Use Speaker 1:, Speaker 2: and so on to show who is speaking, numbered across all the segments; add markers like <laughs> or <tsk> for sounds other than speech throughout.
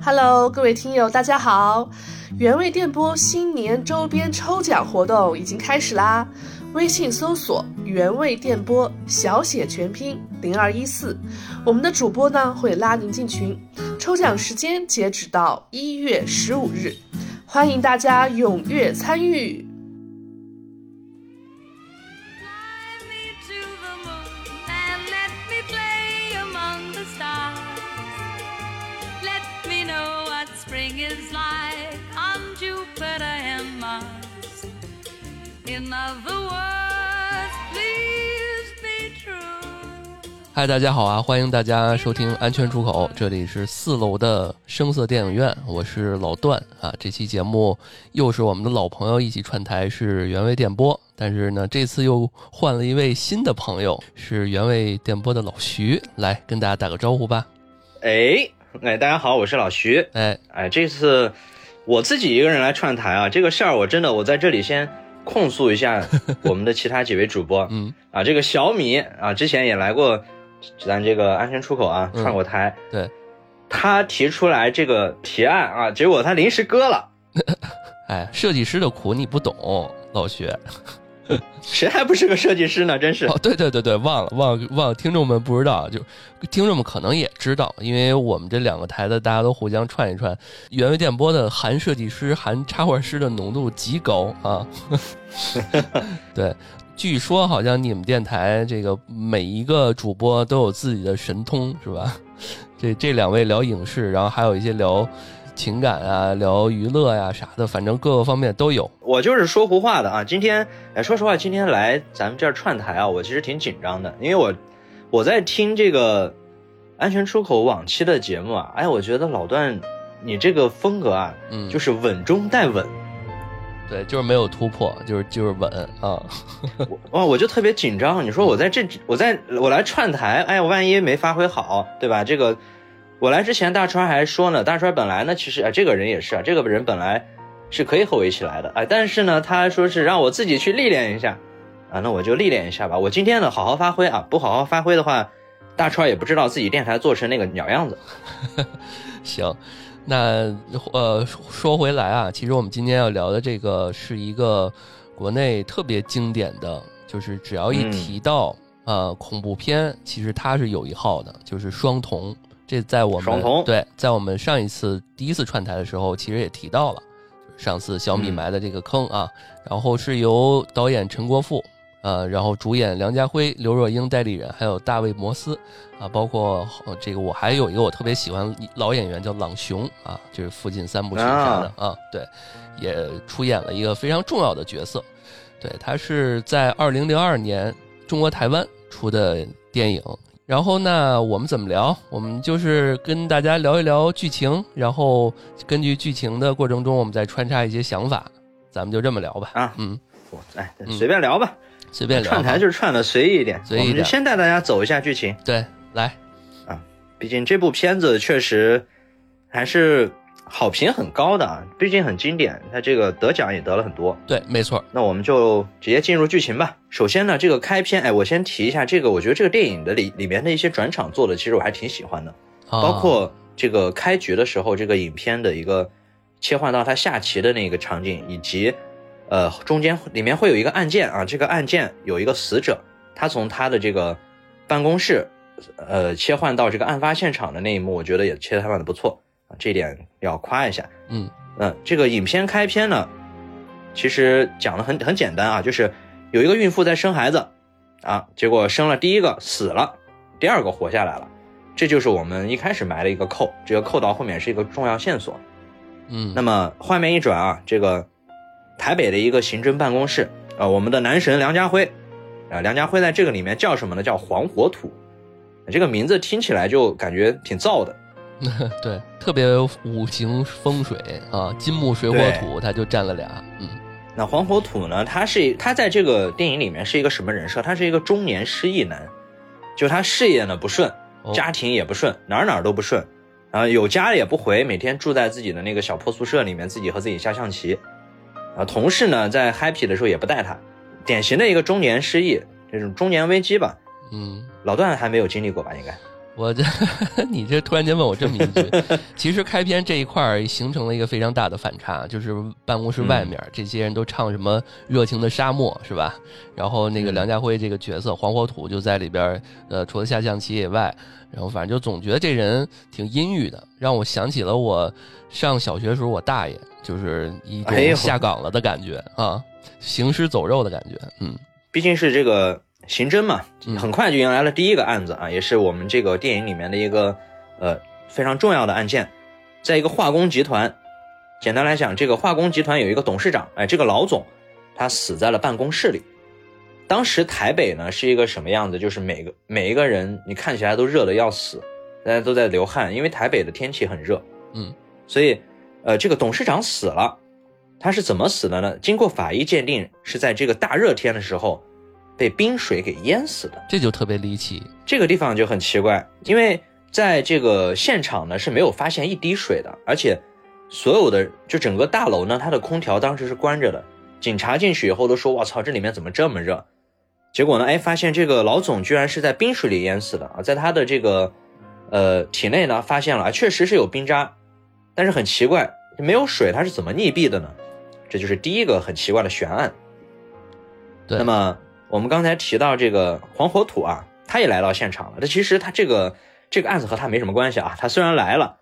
Speaker 1: Hello，各位听友，大家好！原味电波新年周边抽奖活动已经开始啦！微信搜索“原味电波”小写全拼零二一四，我们的主播呢会拉您进群。抽奖时间截止到一月十五日，欢迎大家踊跃参与。
Speaker 2: 嗨，大家好啊！欢迎大家收听安全出口，这里是四楼的声色电影院，我是老段啊。这期节目又是我们的老朋友一起串台，是原味电波。但是呢，这次又换了一位新的朋友，是原味电波的老徐，来跟大家打个招呼吧。
Speaker 3: 哎，哎，大家好，我是老徐。
Speaker 2: 哎，
Speaker 3: 哎，这次我自己一个人来串台啊，这个事儿我真的，我在这里先控诉一下 <laughs> 我们的其他几位主播。
Speaker 2: 嗯，
Speaker 3: 啊，这个小米啊，之前也来过。咱这个安全出口啊，串过台。
Speaker 2: 对，
Speaker 3: 他提出来这个提案啊，结果他临时搁了。<laughs>
Speaker 2: 哎，设计师的苦你不懂，老徐。<laughs>
Speaker 3: 谁还不是个设计师呢？真是。
Speaker 2: 哦，对对对对，忘了忘了忘了，听众们不知道，就听众们可能也知道，因为我们这两个台的大家都互相串一串，原味电波的含设计师、含插画师的浓度极高啊。<laughs> 对。据说好像你们电台这个每一个主播都有自己的神通，是吧？这这两位聊影视，然后还有一些聊情感啊、聊娱乐呀啥的，反正各个方面都有。
Speaker 3: 我就是说胡话的啊！今天哎，说实话，今天来咱们这儿串台啊，我其实挺紧张的，因为我我在听这个安全出口往期的节目啊，哎，我觉得老段你这个风格啊，
Speaker 2: 嗯，
Speaker 3: 就是稳中带稳。
Speaker 2: 对，就是没有突破，就是就是稳啊！<laughs>
Speaker 3: 哇，我就特别紧张。你说我在这，我在我来串台，哎我，万一没发挥好，对吧？这个我来之前，大川还说呢，大川本来呢，其实哎，这个人也是啊，这个人本来是可以和我一起来的，哎，但是呢，他说是让我自己去历练一下啊，那我就历练一下吧。我今天呢，好好发挥啊，不好好发挥的话，大川也不知道自己电台做成那个鸟样子。<laughs>
Speaker 2: 行。那呃说回来啊，其实我们今天要聊的这个是一个国内特别经典的，就是只要一提到呃恐怖片，其实它是有一号的，就是《双瞳》。这在我们对，在我们上一次第一次串台的时候，其实也提到了，上次小米埋的这个坑啊。然后是由导演陈国富。呃，然后主演梁家辉、刘若英代理人，还有大卫·摩斯，啊，包括这个我还有一个我特别喜欢老演员叫朗雄啊，就是《附近三部曲》啥的啊，对，也出演了一个非常重要的角色。对他是在二零零二年中国台湾出的电影。然后呢，我们怎么聊？我们就是跟大家聊一聊剧情，然后根据剧情的过程中，我们再穿插一些想法，咱们就这么聊吧。
Speaker 3: 啊，
Speaker 2: 嗯，
Speaker 3: 我哎，随便聊吧。
Speaker 2: 随便聊
Speaker 3: 串台就是串的随意一点，
Speaker 2: 随意
Speaker 3: 一点。先带大家走一下剧情。
Speaker 2: 对，来，
Speaker 3: 啊，毕竟这部片子确实还是好评很高的啊，毕竟很经典，它这个得奖也得了很多。
Speaker 2: 对，没错。
Speaker 3: 那我们就直接进入剧情吧。首先呢，这个开篇，哎，我先提一下这个，我觉得这个电影的里里面的一些转场做的，其实我还挺喜欢的，包括这个开局的时候，这个影片的一个切换到他下棋的那个场景，以及。呃，中间里面会有一个案件啊，这个案件有一个死者，他从他的这个办公室，呃，切换到这个案发现场的那一幕，我觉得也切换的不错啊，这点要夸一下。
Speaker 2: 嗯
Speaker 3: 嗯，这个影片开篇呢，其实讲的很很简单啊，就是有一个孕妇在生孩子啊，结果生了第一个死了，第二个活下来了，这就是我们一开始埋了一个扣，这个扣到后面是一个重要线索。
Speaker 2: 嗯，
Speaker 3: 那么画面一转啊，这个。台北的一个刑侦办公室啊，我们的男神梁家辉啊，梁家辉在这个里面叫什么呢？叫黄火土，这个名字听起来就感觉挺燥的。<laughs>
Speaker 2: 对，特别五行风水啊，金木水火土，他就占了俩。嗯，
Speaker 3: 那黄火土呢？他是他在这个电影里面是一个什么人设？他是一个中年失意男，就他事业呢不顺，家庭也不顺，哪哪都不顺，然后有家也不回，每天住在自己的那个小破宿舍里面，自己和自己下象棋。啊，同事呢在 happy 的时候也不带他，典型的一个中年失意，这种中年危机吧。
Speaker 2: 嗯，
Speaker 3: 老段还没有经历过吧？应该，
Speaker 2: 我这，你这突然间问我这么一句，<laughs> 其实开篇这一块儿形成了一个非常大的反差，就是办公室外面这些人都唱什么热情的沙漠是吧？然后那个梁家辉这个角色黄火土就在里边，呃，除了下象棋以外，然后反正就总觉得这人挺阴郁的，让我想起了我上小学时候我大爷，就是一种下岗了的感觉啊，行尸走肉的感觉，嗯，
Speaker 3: 毕竟是这个。刑侦嘛，很快就迎来了第一个案子啊，也是我们这个电影里面的一个呃非常重要的案件，在一个化工集团，简单来讲，这个化工集团有一个董事长，哎，这个老总他死在了办公室里。当时台北呢是一个什么样子？就是每个每一个人你看起来都热的要死，大家都在流汗，因为台北的天气很热，
Speaker 2: 嗯，
Speaker 3: 所以呃这个董事长死了，他是怎么死的呢？经过法医鉴定，是在这个大热天的时候。被冰水给淹死的，
Speaker 2: 这就特别离奇。
Speaker 3: 这个地方就很奇怪，因为在这个现场呢是没有发现一滴水的，而且所有的就整个大楼呢，它的空调当时是关着的。警察进去以后都说：“我操，这里面怎么这么热？”结果呢，哎，发现这个老总居然是在冰水里淹死的啊，在他的这个呃体内呢发现了，确实是有冰渣，但是很奇怪，没有水，他是怎么溺毙的呢？这就是第一个很奇怪的悬案。
Speaker 2: 对，
Speaker 3: 那么。我们刚才提到这个黄火土啊，他也来到现场了。他其实他这个这个案子和他没什么关系啊。他虽然来了，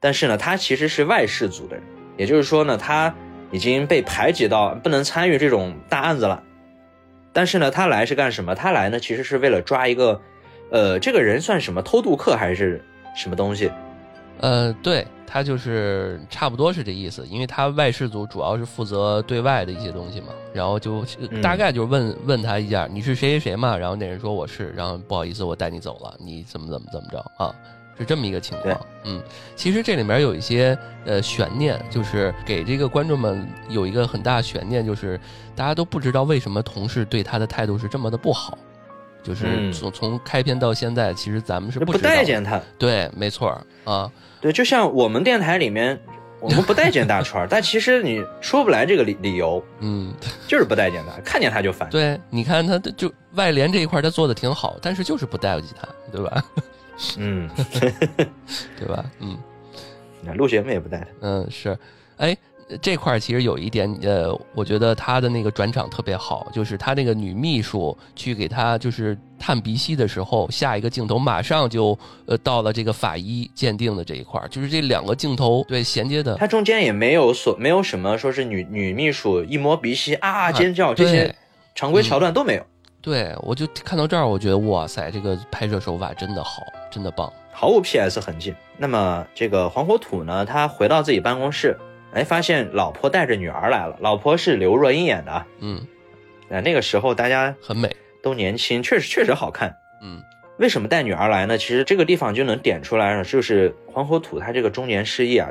Speaker 3: 但是呢，他其实是外事组的人，也就是说呢，他已经被排挤到不能参与这种大案子了。但是呢，他来是干什么？他来呢，其实是为了抓一个，呃，这个人算什么偷渡客还是什么东西？
Speaker 2: 呃，对。他就是差不多是这意思，因为他外事组主要是负责对外的一些东西嘛，然后就大概就问问他一下，你是谁谁谁嘛？然后那人说我是，然后不好意思，我带你走了，你怎么怎么怎么着啊？是这么一个情况。嗯，其实这里面有一些呃悬念，就是给这个观众们有一个很大悬念，就是大家都不知道为什么同事对他的态度是这么的不好，就是从从开篇到现在，其实咱们是不
Speaker 3: 待见他。
Speaker 2: 对，没错啊。
Speaker 3: 对，就像我们电台里面，我们不待见大川，<laughs> 但其实你说不来这个理理由，
Speaker 2: 嗯，<laughs>
Speaker 3: 就是不待见他，看见他就烦。
Speaker 2: 对，你看他就外联这一块他做的挺好，但是就是不待见他，对吧？<laughs>
Speaker 3: 嗯，
Speaker 2: 对吧？嗯，
Speaker 3: 录节目也不带他。
Speaker 2: 嗯，是，哎。这块其实有一点，呃，我觉得他的那个转场特别好，就是他那个女秘书去给他就是探鼻息的时候，下一个镜头马上就呃到了这个法医鉴定的这一块，就是这两个镜头对衔接的。
Speaker 3: 他中间也没有所没有什么说是女女秘书一摸鼻息啊尖叫这些常规桥段都没有。
Speaker 2: 对，我就看到这儿，我觉得哇塞，这个拍摄手法真的好，真的棒，
Speaker 3: 毫无 PS 痕迹。那么这个黄火土呢，他回到自己办公室。哎，发现老婆带着女儿来了。老婆是刘若英演的，
Speaker 2: 嗯，
Speaker 3: 哎，那个时候大家
Speaker 2: 很美，
Speaker 3: 都年轻，确实确实好看，
Speaker 2: 嗯。
Speaker 3: 为什么带女儿来呢？其实这个地方就能点出来了，就是黄火土他这个中年失意啊，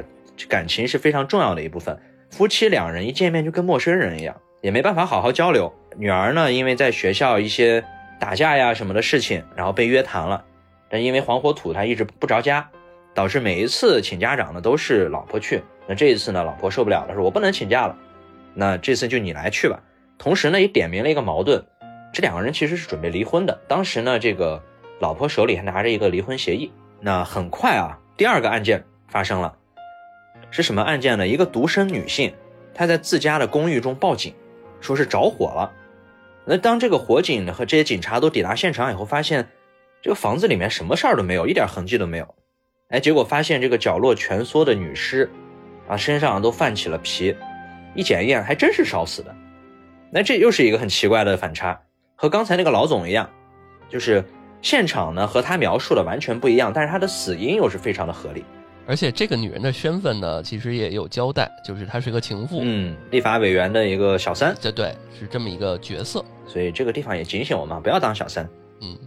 Speaker 3: 感情是非常重要的一部分。夫妻两人一见面就跟陌生人一样，也没办法好好交流。女儿呢，因为在学校一些打架呀什么的事情，然后被约谈了。但因为黄火土他一直不着家，导致每一次请家长呢都是老婆去。那这一次呢，老婆受不了了，说我不能请假了，那这次就你来去吧。同时呢，也点明了一个矛盾，这两个人其实是准备离婚的。当时呢，这个老婆手里还拿着一个离婚协议。那很快啊，第二个案件发生了，是什么案件呢？一个独生女性，她在自家的公寓中报警，说是着火了。那当这个火警和这些警察都抵达现场以后，发现这个房子里面什么事儿都没有，一点痕迹都没有。哎，结果发现这个角落蜷缩的女尸。啊，身上都泛起了皮，一检验还真是烧死的。那这又是一个很奇怪的反差，和刚才那个老总一样，就是现场呢和他描述的完全不一样，但是他的死因又是非常的合理。
Speaker 2: 而且这个女人的身份呢，其实也有交代，就是她是个情妇，
Speaker 3: 嗯，立法委员的一个小三，
Speaker 2: 对对，是这么一个角色。
Speaker 3: 所以这个地方也警醒我们，不要当小三。
Speaker 2: 嗯，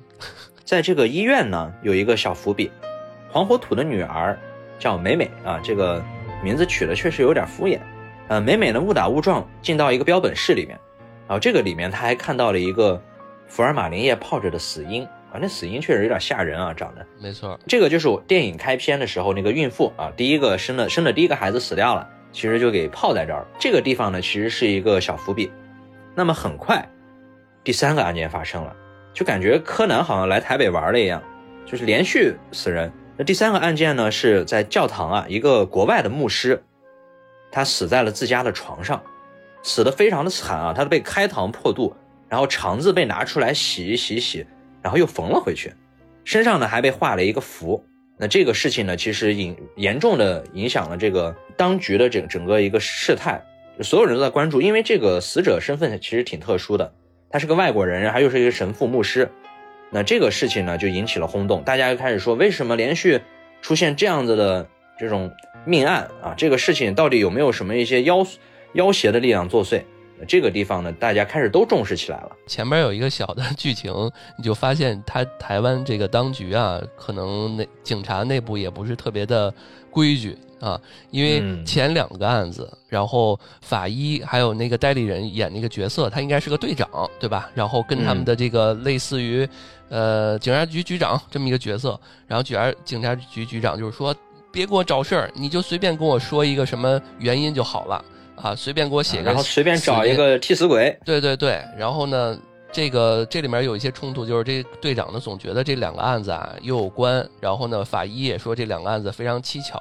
Speaker 3: 在这个医院呢，有一个小伏笔，黄火土的女儿叫美美啊，这个。名字取的确实有点敷衍，呃，美美呢误打误撞进到一个标本室里面，然后这个里面她还看到了一个福尔马林液泡着的死婴啊，那死婴确实有点吓人啊，长得
Speaker 2: 没错，
Speaker 3: 这个就是我电影开篇的时候那个孕妇啊，第一个生的生的第一个孩子死掉了，其实就给泡在这儿，这个地方呢其实是一个小伏笔，那么很快第三个案件发生了，就感觉柯南好像来台北玩了一样，就是连续死人。那第三个案件呢，是在教堂啊，一个国外的牧师，他死在了自家的床上，死的非常的惨啊，他被开膛破肚，然后肠子被拿出来洗一洗洗，然后又缝了回去，身上呢还被画了一个符。那这个事情呢，其实影严重的影响了这个当局的整整个一个事态，所有人都在关注，因为这个死者身份其实挺特殊的，他是个外国人，还又是一个神父牧师。那这个事情呢，就引起了轰动，大家就开始说，为什么连续出现这样子的这种命案啊？这个事情到底有没有什么一些妖妖邪的力量作祟？这个地方呢，大家开始都重视起来了。
Speaker 2: 前面有一个小的剧情，你就发现他台湾这个当局啊，可能那警察内部也不是特别的规矩。啊，因为前两个案子，然后法医还有那个代理人演那个角色，他应该是个队长，对吧？然后跟他们的这个类似于，呃，警察局局长这么一个角色，然后警察警察局局长就是说，别给我找事儿，你就随便跟我说一个什么原因就好了啊，随便给我写个，
Speaker 3: 然后随便找一个替死鬼，
Speaker 2: 对对对，然后呢，这个这里面有一些冲突，就是这队长呢总觉得这两个案子啊又有关，然后呢，法医也说这两个案子非常蹊跷。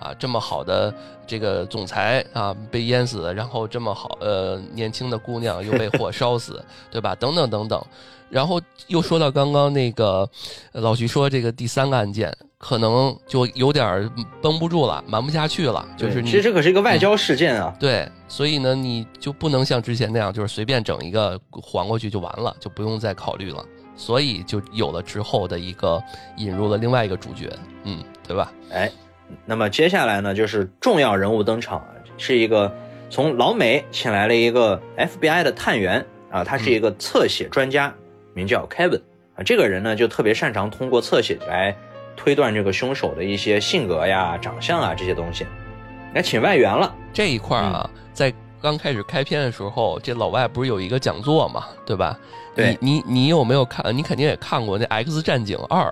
Speaker 2: 啊，这么好的这个总裁啊，被淹死，然后这么好呃年轻的姑娘又被火烧死，对吧？等等等等，然后又说到刚刚那个老徐说这个第三个案件，可能就有点绷不住了，瞒不下去了。就是
Speaker 3: 其实这可是一个外交事件啊。
Speaker 2: 对，所以呢，你就不能像之前那样，就是随便整一个还过去就完了，就不用再考虑了。所以就有了之后的一个引入了另外一个主角，嗯，对吧？
Speaker 3: 哎。那么接下来呢，就是重要人物登场，是一个从老美请来了一个 FBI 的探员啊，他是一个侧写专家，名叫 Kevin 啊。这个人呢，就特别擅长通过侧写来推断这个凶手的一些性格呀、长相啊这些东西。来请外援了
Speaker 2: 这一块啊，在刚开始开篇的时候，这老外不是有一个讲座嘛，对吧？
Speaker 3: 对，
Speaker 2: 你你有没有看？你肯定也看过那《X 战警二》。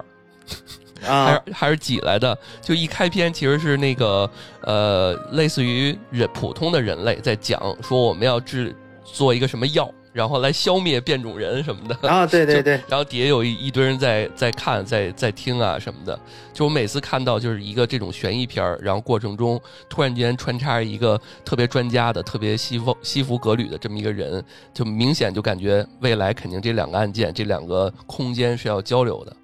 Speaker 2: <laughs> 还是还是挤来的，就一开篇其实是那个呃，类似于人普通的人类在讲说我们要制做一个什么药，然后来消灭变种人什么的
Speaker 3: 啊，<laughs> 对对对，
Speaker 2: 然后底下有一一堆人在在看在在听啊什么的，就我每次看到就是一个这种悬疑片儿，然后过程中突然间穿插一个特别专家的、特别西服西服革履的这么一个人，就明显就感觉未来肯定这两个案件这两个空间是要交流的。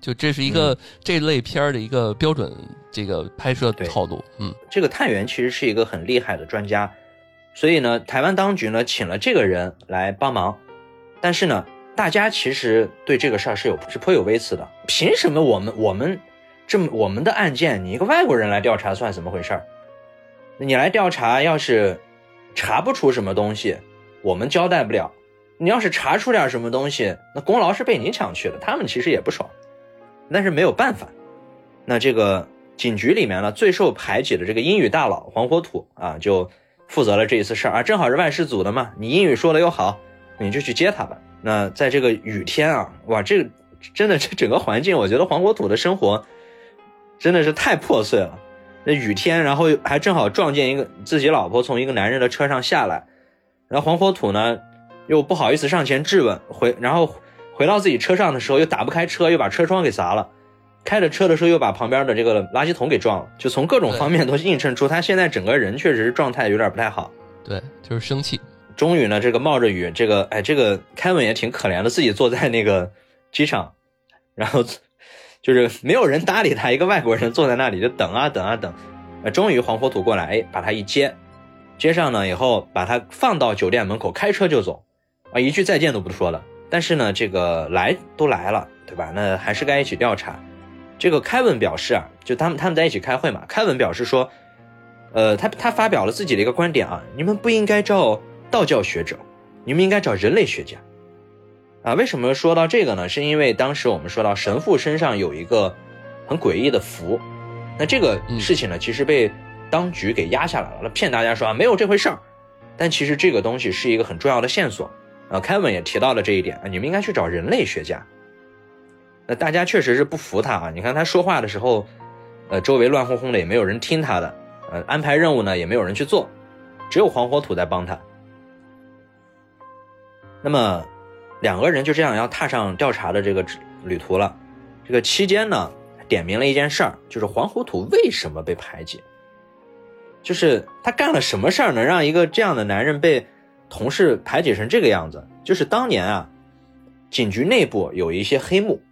Speaker 2: 就这是一个这类片儿的一个标准，这个拍摄套路。嗯，
Speaker 3: 这个探员其实是一个很厉害的专家，所以呢，台湾当局呢请了这个人来帮忙。但是呢，大家其实对这个事儿是有是颇有微词的。凭什么我们我们这么我们的案件，你一个外国人来调查算怎么回事儿？你来调查，要是查不出什么东西，我们交代不了；你要是查出点什么东西，那功劳是被你抢去了，他们其实也不爽。但是没有办法，那这个警局里面呢，最受排挤的这个英语大佬黄火土啊，就负责了这一次事儿啊，正好是万事组的嘛，你英语说的又好，你就去接他吧。那在这个雨天啊，哇，这个真的这整个环境，我觉得黄火土的生活真的是太破碎了。那雨天，然后还正好撞见一个自己老婆从一个男人的车上下来，然后黄火土呢又不好意思上前质问，回然后。回到自己车上的时候，又打不开车，又把车窗给砸了。开着车的时候，又把旁边的这个垃圾桶给撞了。就从各种方面都映衬出他现在整个人确实是状态有点不太好。
Speaker 2: 对，就是生气。
Speaker 3: 终于呢，这个冒着雨，这个哎，这个凯文也挺可怜的，自己坐在那个机场，然后就是没有人搭理他，一个外国人坐在那里就等啊等啊等。呃，终于黄火土过来，哎，把他一接，接上呢以后，把他放到酒店门口，开车就走，啊，一句再见都不说了。但是呢，这个来都来了，对吧？那还是该一起调查。这个凯文表示啊，就他们他们在一起开会嘛。凯文表示说，呃，他他发表了自己的一个观点啊，你们不应该找道教学者，你们应该找人类学家。啊，为什么说到这个呢？是因为当时我们说到神父身上有一个很诡异的符，那这个事情呢，其实被当局给压下来了，骗大家说啊没有这回事儿。但其实这个东西是一个很重要的线索。啊，凯文也提到了这一点啊，你们应该去找人类学家。那大家确实是不服他啊，你看他说话的时候，呃，周围乱哄哄的，也没有人听他的，呃，安排任务呢，也没有人去做，只有黄火土在帮他。那么两个人就这样要踏上调查的这个旅途了。这个期间呢，点明了一件事儿，就是黄火土为什么被排挤，就是他干了什么事儿能让一个这样的男人被同事排挤成这个样子？就是当年啊，警局内部有一些黑幕，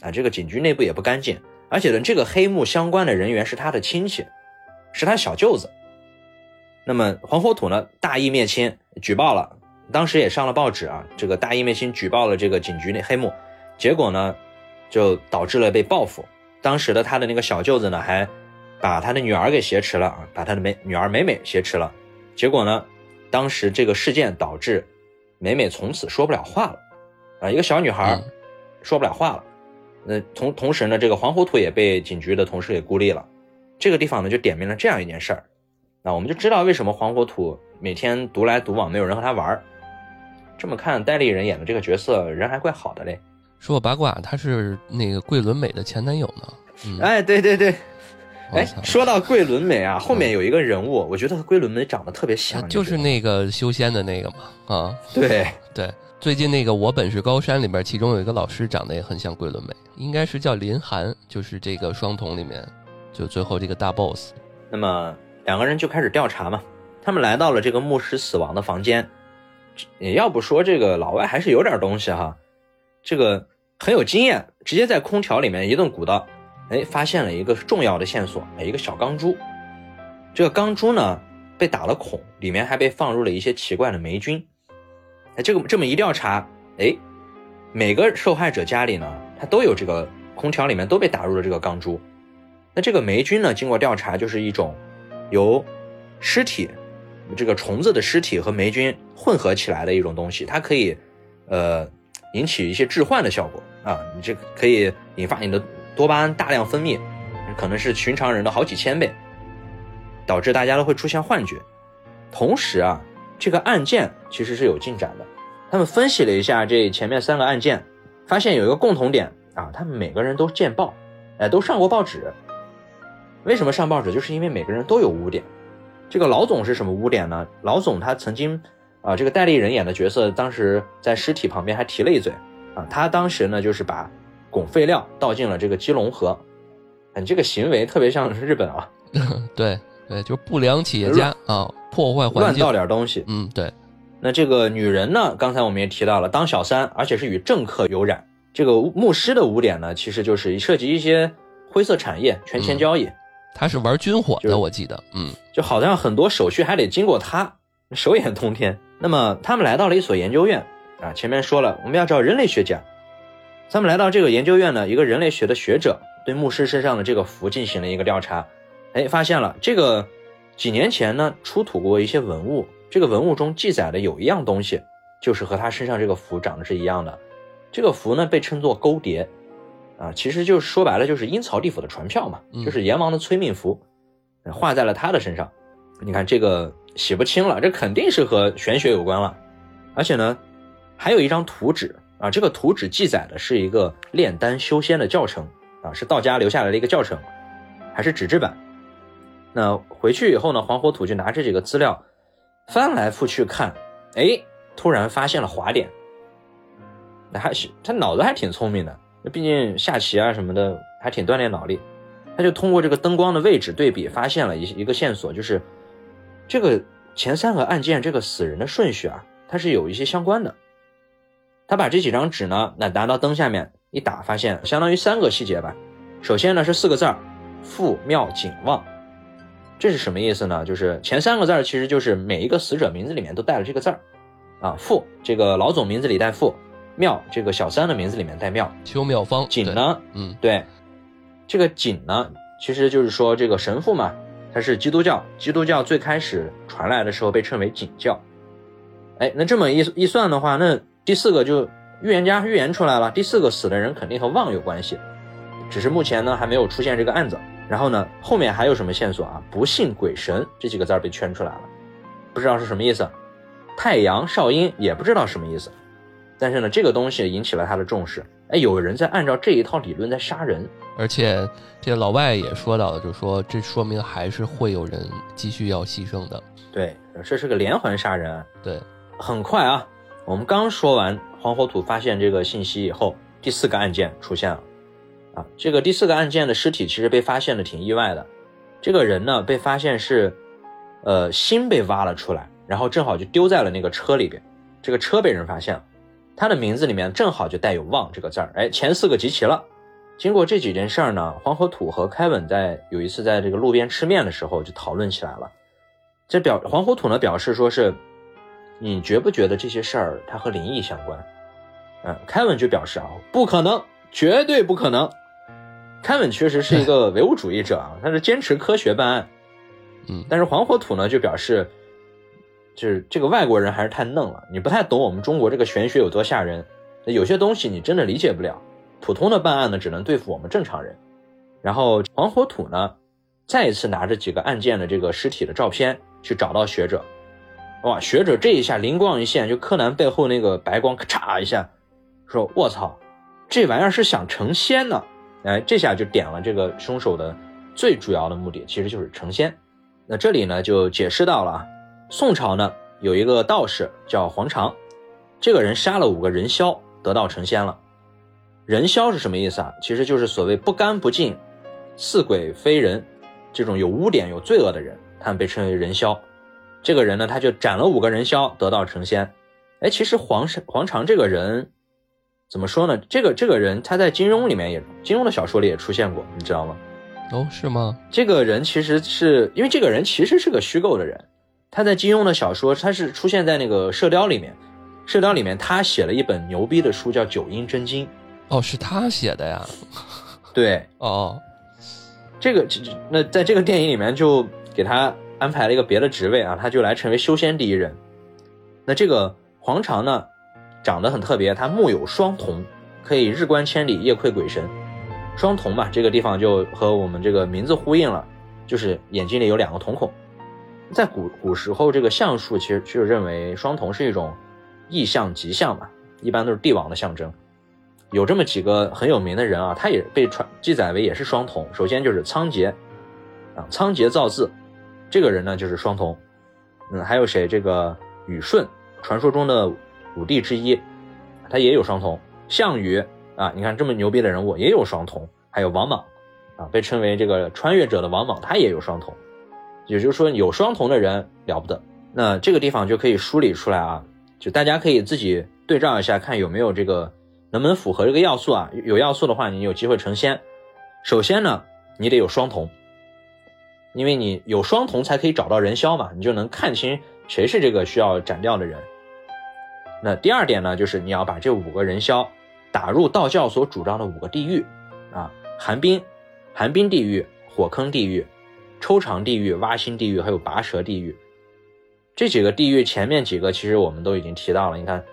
Speaker 3: 啊，这个警局内部也不干净，而且呢，这个黑幕相关的人员是他的亲戚，是他小舅子。那么黄火土呢，大义灭亲，举报了，当时也上了报纸啊，这个大义灭亲举报了这个警局内黑幕，结果呢？就导致了被报复。当时的他的那个小舅子呢，还把他的女儿给挟持了啊，把他的美女儿美美挟持了。结果呢，当时这个事件导致美美从此说不了话了啊，一个小女孩说不了话了。那同同时呢，这个黄火土也被警局的同事给孤立了。这个地方呢，就点明了这样一件事儿。那我们就知道为什么黄火土每天独来独往，没有人和他玩儿。这么看，戴立人演的这个角色人还怪好的嘞。
Speaker 2: 说我八卦，他是那个桂纶镁的前男友
Speaker 3: 呢。嗯哎，对对对，哎，说到桂纶镁啊，后面有一个人物，我觉得和桂纶镁长得特别像，
Speaker 2: 就是那个修仙的那个嘛。啊，
Speaker 3: 对
Speaker 2: 对，最近那个《我本是高山》里边，其中有一个老师长得也很像桂纶镁，应该是叫林寒，就是这个双瞳里面，就最后这个大 boss。
Speaker 3: 那么两个人就开始调查嘛，他们来到了这个牧师死亡的房间，也要不说这个老外还是有点东西哈。这个很有经验，直接在空调里面一顿鼓捣，哎，发现了一个重要的线索，一个小钢珠。这个钢珠呢被打了孔，里面还被放入了一些奇怪的霉菌。哎，这个这么一调查，哎，每个受害者家里呢，他都有这个空调里面都被打入了这个钢珠。那这个霉菌呢，经过调查就是一种由尸体这个虫子的尸体和霉菌混合起来的一种东西，它可以呃。引起一些致幻的效果啊，你这可以引发你的多巴胺大量分泌，可能是寻常人的好几千倍，导致大家都会出现幻觉。同时啊，这个案件其实是有进展的。他们分析了一下这前面三个案件，发现有一个共同点啊，他们每个人都见报，哎，都上过报纸。为什么上报纸？就是因为每个人都有污点。这个老总是什么污点呢？老总他曾经。啊，这个戴立人演的角色当时在尸体旁边还提了一嘴，啊，他当时呢就是把汞废料倒进了这个基隆河，你这个行为特别像日本啊，<laughs>
Speaker 2: 对对，就是不良企业家啊，破坏环
Speaker 3: 境，乱倒点东西，
Speaker 2: 嗯，对。
Speaker 3: 那这个女人呢，刚才我们也提到了，当小三，而且是与政客有染。这个牧师的污点呢，其实就是涉及一些灰色产业、权钱交易，
Speaker 2: 他是玩军火的，我记得，嗯，
Speaker 3: 就好像很多手续还得经过他，手眼通天。那么他们来到了一所研究院啊，前面说了我们要找人类学家。他们来到这个研究院呢，一个人类学的学者对牧师身上的这个符进行了一个调查，哎，发现了这个几年前呢出土过一些文物，这个文物中记载的有一样东西，就是和他身上这个符长得是一样的。这个符呢被称作勾碟，啊，其实就是说白了就是阴曹地府的传票嘛，就是阎王的催命符，画在了他的身上。你看这个。洗不清了，这肯定是和玄学有关了，而且呢，还有一张图纸啊，这个图纸记载的是一个炼丹修仙的教程啊，是道家留下来的一个教程，还是纸质版。那回去以后呢，黄火土就拿着这个资料翻来覆去看，哎，突然发现了滑点。那还是他脑子还挺聪明的，那毕竟下棋啊什么的还挺锻炼脑力，他就通过这个灯光的位置对比，发现了一一个线索，就是。这个前三个案件，这个死人的顺序啊，它是有一些相关的。他把这几张纸呢，那拿到灯下面一打，发现相当于三个细节吧。首先呢是四个字儿：父庙景旺。这是什么意思呢？就是前三个字儿其实就是每一个死者名字里面都带了这个字儿啊。父这个老总名字里带父，庙这个小三的名字里面带庙。
Speaker 2: 邱妙芳。
Speaker 3: 景呢？
Speaker 2: 嗯，
Speaker 3: 对，这个景呢，其实就是说这个神父嘛。他是基督教，基督教最开始传来的时候被称为景教，哎，那这么一一算的话，那第四个就预言家预言出来了，第四个死的人肯定和旺有关系，只是目前呢还没有出现这个案子。然后呢，后面还有什么线索啊？不信鬼神这几个字儿被圈出来了，不知道是什么意思。太阳少阴也不知道什么意思，但是呢，这个东西引起了他的重视。哎，有人在按照这一套理论在杀人，
Speaker 2: 而且这老外也说到了，就说这说明还是会有人继续要牺牲的。
Speaker 3: 对，这是个连环杀人案。
Speaker 2: 对，
Speaker 3: 很快啊，我们刚说完黄火土发现这个信息以后，第四个案件出现了。啊，这个第四个案件的尸体其实被发现的挺意外的，这个人呢被发现是，呃，心被挖了出来，然后正好就丢在了那个车里边，这个车被人发现了，他的名字里面正好就带有“旺”这个字儿，哎，前四个集齐了。经过这几件事儿呢，黄河土和凯文在有一次在这个路边吃面的时候就讨论起来了。这表黄河土呢表示说是，你觉不觉得这些事儿它和灵异相关？嗯，凯文就表示啊，不可能，绝对不可能。凯文确实是一个唯物主义者啊，<laughs> 他是坚持科学办案。
Speaker 2: 嗯，
Speaker 3: 但是黄火土呢就表示，就是这个外国人还是太嫩了，你不太懂我们中国这个玄学有多吓人，有些东西你真的理解不了。普通的办案呢，只能对付我们正常人。然后黄火土呢，再一次拿着几个案件的这个尸体的照片去找到学者。哇，学者这一下灵光一现，就柯南背后那个白光咔嚓一下，说：“我操，这玩意儿是想成仙呢！”哎，这下就点了这个凶手的最主要的目的，其实就是成仙。那这里呢就解释到了啊，宋朝呢有一个道士叫黄常，这个人杀了五个人枭，得道成仙了。人枭是什么意思啊？其实就是所谓不干不净、似鬼非人这种有污点、有罪恶的人，他们被称为人枭。这个人呢，他就斩了五个人枭，得道成仙。哎，其实黄黄常这个人怎么说呢？这个这个人他在金庸里面也，金庸的小说里也出现过，你知道吗？
Speaker 2: 哦，是吗？
Speaker 3: 这个人其实是因为这个人其实是个虚构的人，他在金庸的小说他是出现在那个《射雕》里面，《射雕》里面他写了一本牛逼的书叫《九阴真经》。
Speaker 2: 哦，是他写的呀，
Speaker 3: 对，<laughs>
Speaker 2: 哦，
Speaker 3: 这个那在这个电影里面就给他安排了一个别的职位啊，他就来成为修仙第一人。那这个黄常呢，长得很特别，它目有双瞳，可以日观千里，夜窥鬼神。双瞳嘛，这个地方就和我们这个名字呼应了，就是眼睛里有两个瞳孔。在古古时候，这个相术其实就认为双瞳是一种异象吉象嘛，一般都是帝王的象征。有这么几个很有名的人啊，他也被传记载为也是双瞳。首先就是仓颉，啊，仓颉造字，这个人呢就是双瞳。嗯，还有谁？这个禹舜，传说中的五帝之一，他也有双瞳。项羽啊，你看这么牛逼的人物也有双瞳。还有王莽，啊，被称为这个穿越者的王莽，他也有双瞳。也就是说，有双瞳的人了不得。那这个地方就可以梳理出来啊，就大家可以自己对照一下，看有没有这个。能不能符合这个要素啊？有要素的话，你有机会成仙。首先呢，你得有双瞳，因为你有双瞳才可以找到人枭嘛，你就能看清谁是这个需要斩掉的人。那第二点呢，就是你要把这五个人枭打入道教所主张的五个地狱啊：寒冰、寒冰地狱、火坑地狱、抽肠地狱、挖心地狱，还有拔舌地狱。这几个地狱前面几个其实我们都已经提到了，你看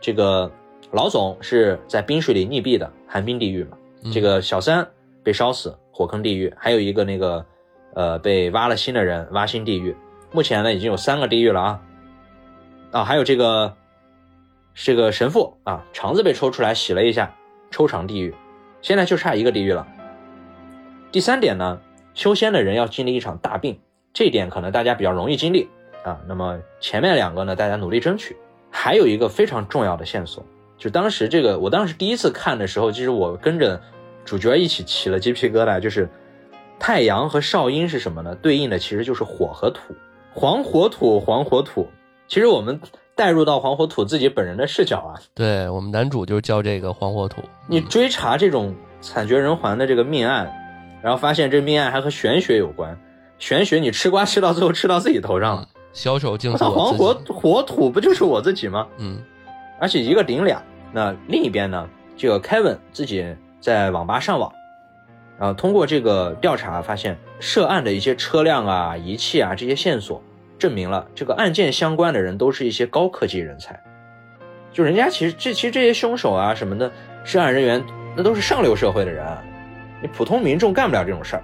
Speaker 3: 这个。老总是在冰水里溺毙的寒冰地狱嘛？这个小三被烧死火坑地狱，还有一个那个呃被挖了心的人挖心地狱。目前呢已经有三个地狱了啊啊，还有这个这个神父啊肠子被抽出来洗了一下抽肠地狱，现在就差一个地狱了。第三点呢，修仙的人要经历一场大病，这一点可能大家比较容易经历啊。那么前面两个呢，大家努力争取。还有一个非常重要的线索。就当时这个，我当时第一次看的时候，其实我跟着主角一起起了鸡皮疙瘩。就是太阳和少阴是什么呢？对应的其实就是火和土，黄火土，黄火土。其实我们带入到黄火土自己本人的视角啊，
Speaker 2: 对我们男主就是叫这个黄火土。
Speaker 3: 你追查这种惨绝人寰的这个命案，然后发现这命案还和玄学有关，玄学你吃瓜吃到最后吃到自己头上了，
Speaker 2: 小手竟
Speaker 3: 操，黄火火土不就是我自己吗？
Speaker 2: 嗯。
Speaker 3: 而且一个顶俩，那另一边呢？这个 Kevin 自己在网吧上网，然后通过这个调查发现，涉案的一些车辆啊、仪器啊这些线索，证明了这个案件相关的人都是一些高科技人才。就人家其实这其实这些凶手啊什么的，涉案人员那都是上流社会的人，你普通民众干不了这种事儿。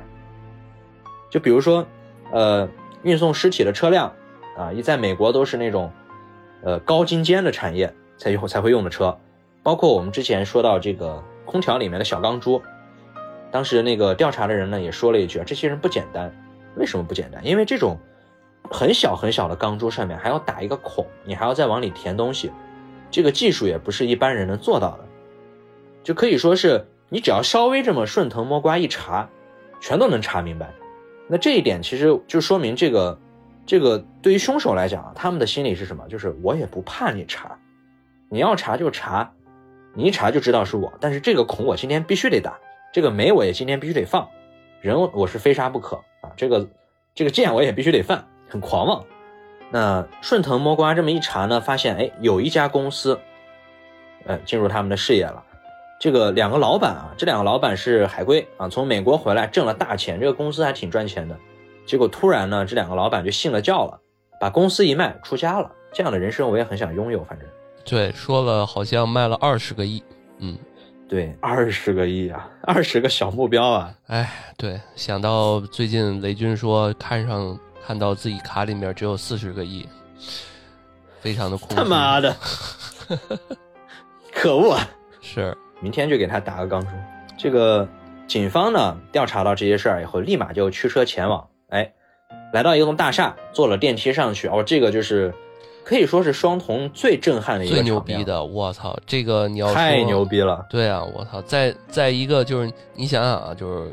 Speaker 3: 就比如说，呃，运送尸体的车辆啊，一在美国都是那种，呃，高精尖的产业。才用才会用的车，包括我们之前说到这个空调里面的小钢珠，当时那个调查的人呢也说了一句，这些人不简单，为什么不简单？因为这种很小很小的钢珠上面还要打一个孔，你还要再往里填东西，这个技术也不是一般人能做到的，就可以说是你只要稍微这么顺藤摸瓜一查，全都能查明白。那这一点其实就说明这个，这个对于凶手来讲，他们的心理是什么？就是我也不怕你查，你要查就查，你一查就知道是我。但是这个孔我今天必须得打，这个煤我也今天必须得放，人我是非杀不可啊！这个这个剑我也必须得犯，很狂妄。那顺藤摸瓜这么一查呢，发现哎，有一家公司，呃，进入他们的视野了。这个两个老板啊，这两个老板是海归啊，从美国回来挣了大钱，这个公司还挺赚钱的。结果突然呢，这两个老板就信了教了，把公司一卖出家了。这样的人生我也很想拥有，反正。
Speaker 2: 对，说了好像卖了二十个亿，嗯，
Speaker 3: 对，二十个亿啊，二十个小目标啊。
Speaker 2: 哎，对，想到最近雷军说看上看到自己卡里面只有四十个亿，非常的恐惧。
Speaker 3: 他妈的，可恶啊！<laughs>
Speaker 2: 是。
Speaker 3: 明天就给他打个钢珠。这个警方呢调查到这些事儿以后，立马就驱车前往。哎，来到一栋大厦，坐了电梯上去。哦，这个就是可以说是双瞳最震撼的一个
Speaker 2: 最牛逼的。我操，这个你要
Speaker 3: 太牛逼了。
Speaker 2: 对啊，我操，在在一个就是你想想啊，就是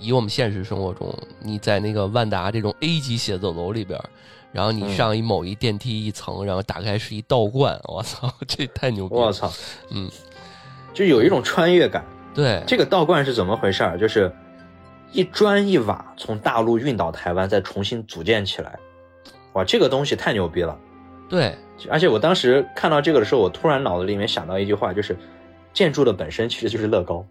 Speaker 2: 以我们现实生活中，你在那个万达这种 A 级写字楼里边，然后你上一某一电梯一层，然后打开是一道观。我操，<laughs> 这太牛逼！
Speaker 3: 我操，嗯。就有一种穿越感，
Speaker 2: 对
Speaker 3: 这个道观是怎么回事儿？就是一砖一瓦从大陆运到台湾，再重新组建起来，哇，这个东西太牛逼了。
Speaker 2: 对，
Speaker 3: 而且我当时看到这个的时候，我突然脑子里面想到一句话，就是建筑的本身其实就是乐高。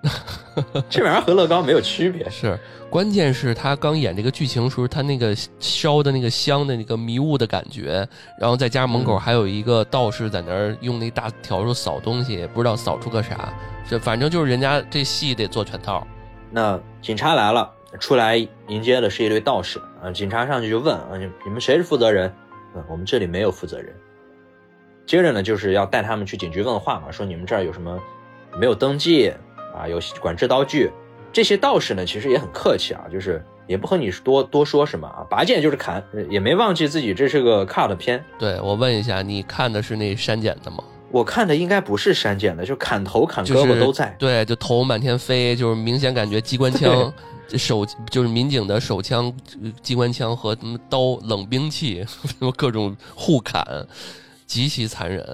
Speaker 3: <laughs> 这玩意儿和乐高没有区别，
Speaker 2: 是关键是他刚演这个剧情时候，他那个烧的那个香的那个迷雾的感觉，然后再加上门口还有一个道士在那儿用那大笤帚扫东西，不知道扫出个啥，这反正就是人家这戏得做全套。
Speaker 3: 那警察来了，出来迎接的是一对道士啊，警察上去就问啊，你你们谁是负责人？嗯，我们这里没有负责人。接着呢，就是要带他们去警局问话嘛，说你们这儿有什么没有登记？啊，有管制刀具，这些道士呢，其实也很客气啊，就是也不和你多多说什么啊，拔剑就是砍，也没忘记自己这是个 cut 片。
Speaker 2: 对我问一下，你看的是那删减的吗？
Speaker 3: 我看的应该不是删减的，就砍头砍胳膊都在。
Speaker 2: 对，就头满天飞，就是明显感觉机关枪手就是民警的手枪、机关枪和什么刀冷兵器，<laughs> 什么各种互砍，极其残忍。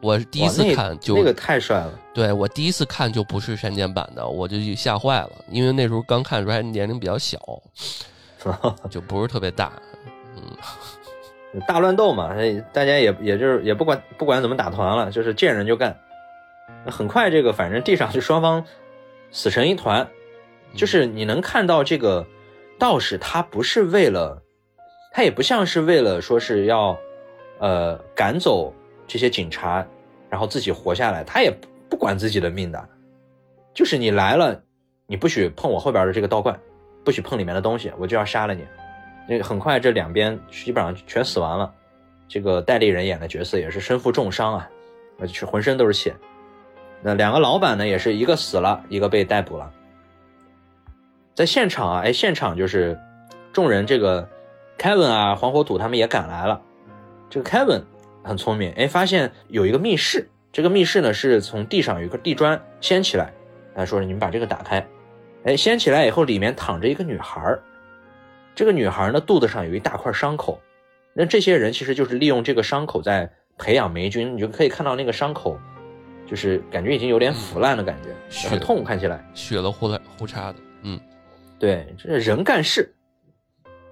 Speaker 2: 我第一次看就
Speaker 3: 那个太帅了，
Speaker 2: 对我第一次看就不是删减版的，我就吓坏了，因为那时候刚看出来年龄比较小，<laughs> 就不是特别大，
Speaker 3: 嗯，<laughs> 大乱斗嘛，大家也也就是也不管不管怎么打团了，就是见人就干，很快这个反正地上就双方死成一团，就是你能看到这个道士他不是为了，他也不像是为了说是要呃赶走。这些警察，然后自己活下来，他也不管自己的命的，就是你来了，你不许碰我后边的这个道观，不许碰里面的东西，我就要杀了你。那很快这两边基本上全死完了，这个戴立人演的角色也是身负重伤啊，而且浑身都是血。那两个老板呢，也是一个死了，一个被逮捕了。在现场啊，哎，现场就是众人这个 Kevin 啊，黄火土他们也赶来了，这个 Kevin。很聪明，哎，发现有一个密室，这个密室呢是从地上有一个地砖掀起来，他说：“你们把这个打开。”哎，掀起来以后，里面躺着一个女孩这个女孩呢肚子上有一大块伤口，那这些人其实就是利用这个伤口在培养霉菌，你就可以看到那个伤口，就是感觉已经有点腐烂的感觉，很痛，看起来
Speaker 2: 血了呼来呼叉的。嗯，
Speaker 3: 对，这是人干事。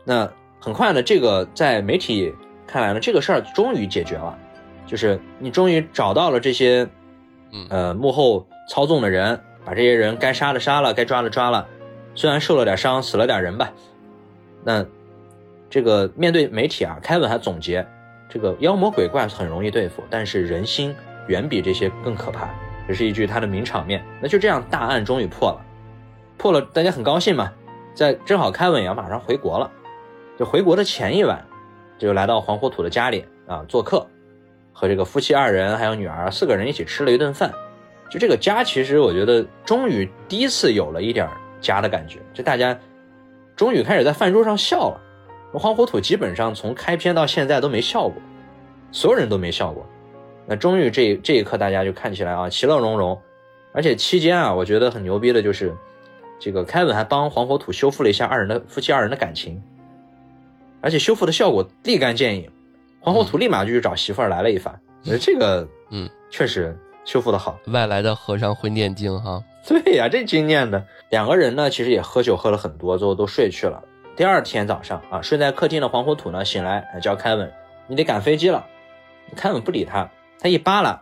Speaker 3: 那很快呢，这个在媒体。看来呢，这个事儿终于解决了，就是你终于找到了这些，呃，幕后操纵的人，把这些人该杀的杀了，该抓的抓了，虽然受了点伤，死了点人吧。那这个面对媒体啊，凯文还总结，这个妖魔鬼怪很容易对付，但是人心远比这些更可怕，这是一句他的名场面。那就这样，大案终于破了，破了，大家很高兴嘛。在正好凯文要马上回国了，就回国的前一晚。就来到黄火土的家里啊做客，和这个夫妻二人还有女儿四个人一起吃了一顿饭。就这个家，其实我觉得终于第一次有了一点家的感觉。就大家终于开始在饭桌上笑了。黄火土基本上从开篇到现在都没笑过，所有人都没笑过。那终于这这一刻，大家就看起来啊其乐融融。而且期间啊，我觉得很牛逼的就是，这个凯文还帮黄火土修复了一下二人的夫妻二人的感情，而且修复的效果立竿见影，黄火土立马就去找媳妇儿来了一番。我觉得这个，
Speaker 2: 嗯，
Speaker 3: 确实修复的好。
Speaker 2: 外来的和尚会念经哈。
Speaker 3: 对呀，这经念的。两个人呢，其实也喝酒喝了很多，最后都睡去了。第二天早上啊，睡在客厅的黄火土呢醒来，叫凯文，你得赶飞机了。凯文不理他，他一扒拉，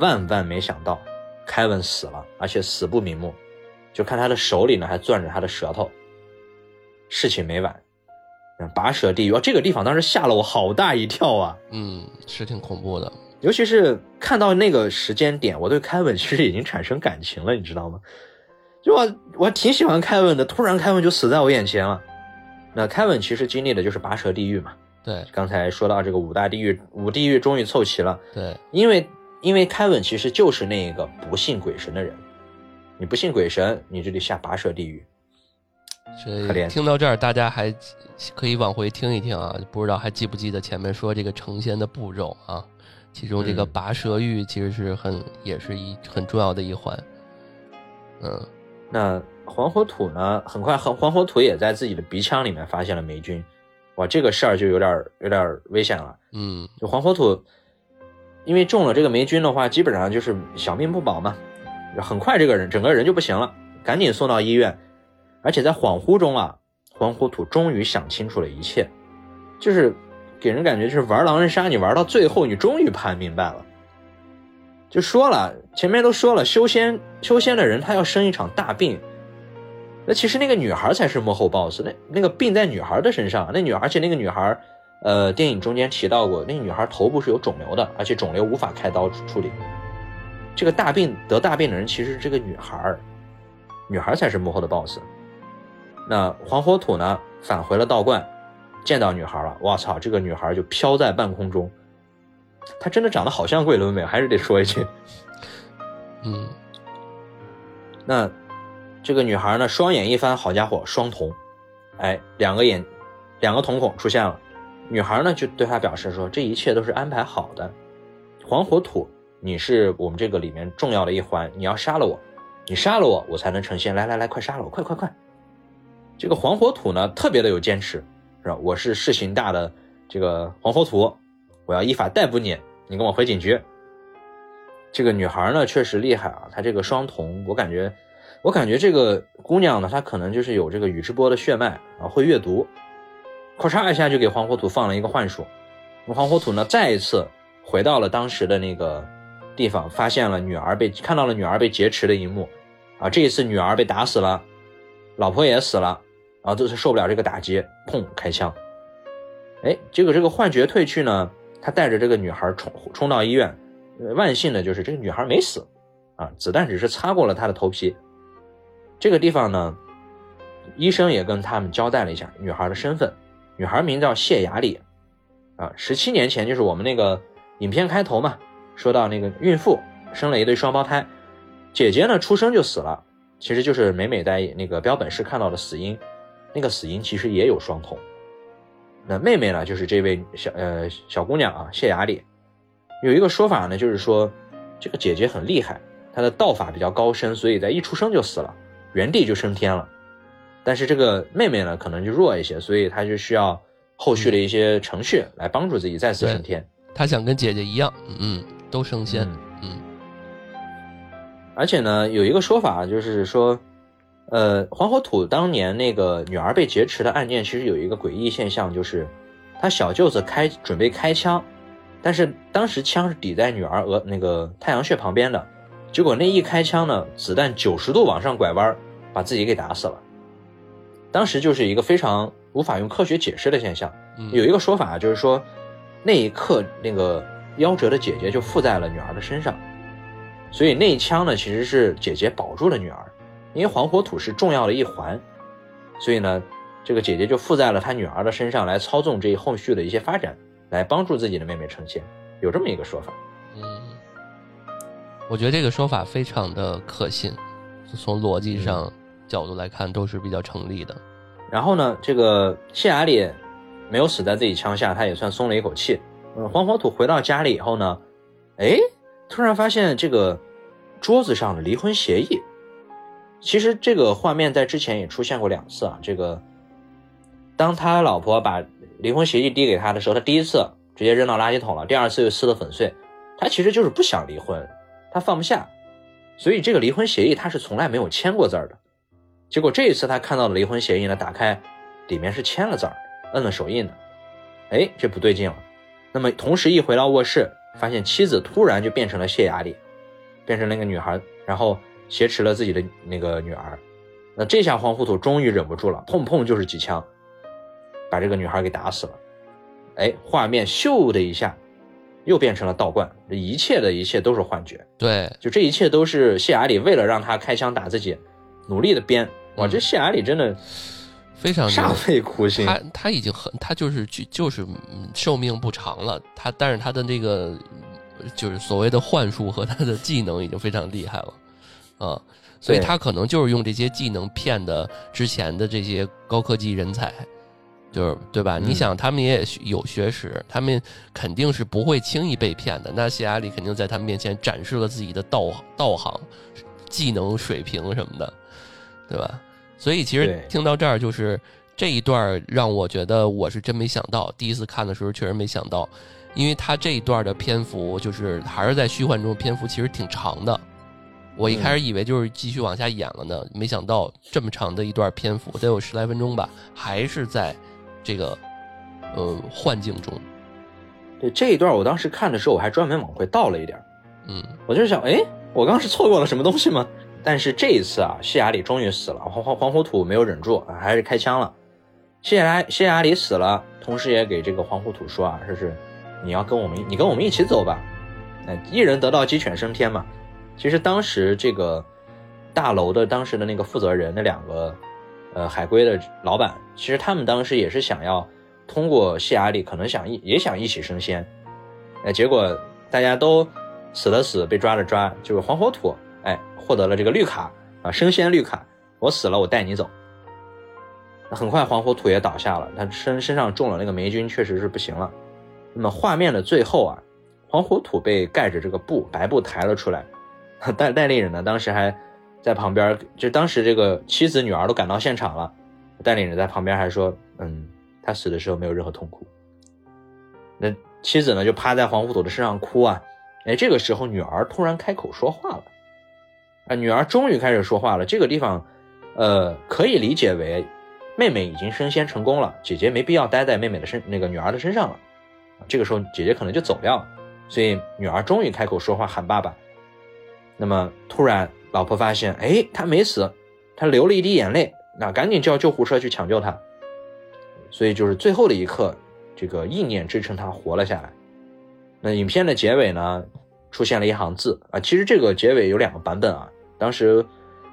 Speaker 3: 万万没想到。凯文死了，而且死不瞑目，就看他的手里呢还攥着他的舌头。事情没完，拔舌地狱，这个地方当时吓了我好大一跳啊！
Speaker 2: 嗯，是挺恐怖的，
Speaker 3: 尤其是看到那个时间点，我对凯文其实已经产生感情了，你知道吗？就我我挺喜欢凯文的，突然凯文就死在我眼前了。那凯文其实经历的就是拔舌地狱嘛。
Speaker 2: 对，
Speaker 3: 刚才说到这个五大地狱，五地狱终于凑齐了。
Speaker 2: 对，
Speaker 3: 因为。因为凯文其实就是那个不信鬼神的人，你不信鬼神，你就得下拔舌地狱。
Speaker 2: 所以听到这儿，大家还可以往回听一听啊，不知道还记不记得前面说这个成仙的步骤啊？其中这个拔舌狱其实是很也是一很重要的一环。嗯，
Speaker 3: 那黄火土呢？很快，黄黄火土也在自己的鼻腔里面发现了霉菌，哇，这个事儿就有点有点危险了。
Speaker 2: 嗯，
Speaker 3: 就黄火土。因为中了这个霉菌的话，基本上就是小命不保嘛。很快这个人整个人就不行了，赶紧送到医院。而且在恍惚中啊，黄火土终于想清楚了一切，就是给人感觉就是玩狼人杀，你玩到最后，你终于盘明白了。就说了前面都说了，修仙修仙的人他要生一场大病，那其实那个女孩才是幕后 boss，那那个病在女孩的身上，那女孩而且那个女孩。呃，电影中间提到过，那个女孩头部是有肿瘤的，而且肿瘤无法开刀处理。这个大病得大病的人其实是这个女孩，女孩才是幕后的 boss。那黄火土呢，返回了道观，见到女孩了，我操，这个女孩就飘在半空中，她真的长得好像桂纶镁，还是得说一句，
Speaker 2: 嗯。
Speaker 3: 那这个女孩呢，双眼一翻，好家伙，双瞳，哎，两个眼，两个瞳孔出现了。女孩呢就对他表示说：“这一切都是安排好的，黄火土，你是我们这个里面重要的一环，你要杀了我，你杀了我，我才能成仙。来来来，快杀了我，快快快！”这个黄火土呢特别的有坚持，是吧？我是事情大的这个黄火土，我要依法逮捕你，你跟我回警局。这个女孩呢确实厉害啊，她这个双瞳，我感觉，我感觉这个姑娘呢，她可能就是有这个宇智波的血脉啊，会阅读。咔嚓一下就给黄火土放了一个幻术，黄火土呢再一次回到了当时的那个地方，发现了女儿被看到了女儿被劫持的一幕，啊，这一次女儿被打死了，老婆也死了，啊，这是受不了这个打击，砰开枪，哎，结果这个幻觉退去呢，他带着这个女孩冲冲到医院，万幸的就是这个女孩没死，啊，子弹只是擦过了她的头皮，这个地方呢，医生也跟他们交代了一下女孩的身份。女孩名叫谢雅丽，啊，十七年前就是我们那个影片开头嘛，说到那个孕妇生了一对双胞胎，姐姐呢出生就死了，其实就是美美在那个标本室看到的死因，那个死因其实也有双瞳。那妹妹呢，就是这位小呃小姑娘啊，谢雅丽，有一个说法呢，就是说这个姐姐很厉害，她的道法比较高深，所以在一出生就死了，原地就升天了。但是这个妹妹呢，可能就弱一些，所以她就需要后续的一些程序来帮助自己再次升天。
Speaker 2: 她想跟姐姐一样，嗯，都升仙，嗯。
Speaker 3: 而且呢，有一个说法就是说，呃，黄火土当年那个女儿被劫持的案件，其实有一个诡异现象，就是他小舅子开准备开枪，但是当时枪是抵在女儿额那个太阳穴旁边的，结果那一开枪呢，子弹九十度往上拐弯，把自己给打死了。当时就是一个非常无法用科学解释的现象。有一个说法就是说，那一刻那个夭折的姐姐就附在了女儿的身上，所以那一枪呢其实是姐姐保住了女儿，因为黄火土是重要的一环，所以呢这个姐姐就附在了她女儿的身上来操纵这一后续的一些发展，来帮助自己的妹妹成仙，有这么一个说法。
Speaker 2: 嗯，我觉得这个说法非常的可信，从逻辑上。角度来看都是比较成立的。
Speaker 3: 然后呢，这个谢雅里没有死在自己枪下，他也算松了一口气。嗯，黄火土回到家里以后呢，哎，突然发现这个桌子上的离婚协议。其实这个画面在之前也出现过两次啊。这个，当他老婆把离婚协议递给他的时候，他第一次直接扔到垃圾桶了，第二次又撕得粉碎。他其实就是不想离婚，他放不下，所以这个离婚协议他是从来没有签过字儿的。结果这一次他看到的离婚协议呢，打开，里面是签了字儿，摁了手印的。哎，这不对劲了。那么同时一回到卧室，发现妻子突然就变成了谢雅丽，变成那个女孩，然后挟持了自己的那个女儿。那这下黄糊涂终于忍不住了，砰砰就是几枪，把这个女孩给打死了。哎，画面咻的一下。又变成了道观，这一切的一切都是幻觉。
Speaker 2: 对，
Speaker 3: 就这一切都是谢雅里为了让他开枪打自己，努力的编。哇，这谢雅里真的
Speaker 2: 非常
Speaker 3: 煞费苦心。
Speaker 2: 他他已经很，他就是就就是寿命不长了。他但是他的那个就是所谓的幻术和他的技能已经非常厉害了啊，所以他可能就是用这些技能骗的之前的这些高科技人才。就是对吧？你想，他们也有学识，他们肯定是不会轻易被骗的。那谢阿里肯定在他们面前展示了自己的道道行、技能水平什么的，对吧？所以其实听到这儿，就是这一段让我觉得我是真没想到。第一次看的时候确实没想到，因为他这一段的篇幅就是还是在虚幻中，篇幅其实挺长的。我一开始以为就是继续往下演了呢，没想到这么长的一段篇幅，得有十来分钟吧，还是在。这个，呃，幻境中，
Speaker 3: 对这一段，我当时看的时候，我还专门往回倒了一点
Speaker 2: 嗯，
Speaker 3: 我就是想，哎，我刚是错过了什么东西吗？但是这一次啊，谢雅里终于死了，黄黄黄糊土没有忍住，还是开枪了。谢雅谢雅里死了，同时也给这个黄糊土说啊，说是你要跟我们，你跟我们一起走吧，那一人得道鸡犬升天嘛。其实当时这个大楼的当时的那个负责人，那两个。呃，海归的老板，其实他们当时也是想要通过谢雅里，可能想一也想一起升仙，哎，结果大家都死的死，被抓的抓，就是黄火土，哎，获得了这个绿卡啊，升仙绿卡，我死了，我带你走。很快黄火土也倒下了，他身身上中了那个霉菌，确实是不行了。那么画面的最后啊，黄火土被盖着这个布白布抬了出来，<laughs> 戴戴立人呢，当时还。在旁边，就当时这个妻子、女儿都赶到现场了，带领人在旁边还说：“嗯，他死的时候没有任何痛苦。”那妻子呢，就趴在黄糊土的身上哭啊。哎，这个时候女儿突然开口说话了，啊，女儿终于开始说话了。这个地方，呃，可以理解为妹妹已经升仙成功了，姐姐没必要待在妹妹的身那个女儿的身上了。这个时候姐姐可能就走掉了，所以女儿终于开口说话喊爸爸。那么突然。老婆发现，哎，他没死，他流了一滴眼泪，那赶紧叫救护车去抢救他。所以就是最后的一刻，这个意念支撑他活了下来。那影片的结尾呢，出现了一行字啊，其实这个结尾有两个版本啊。当时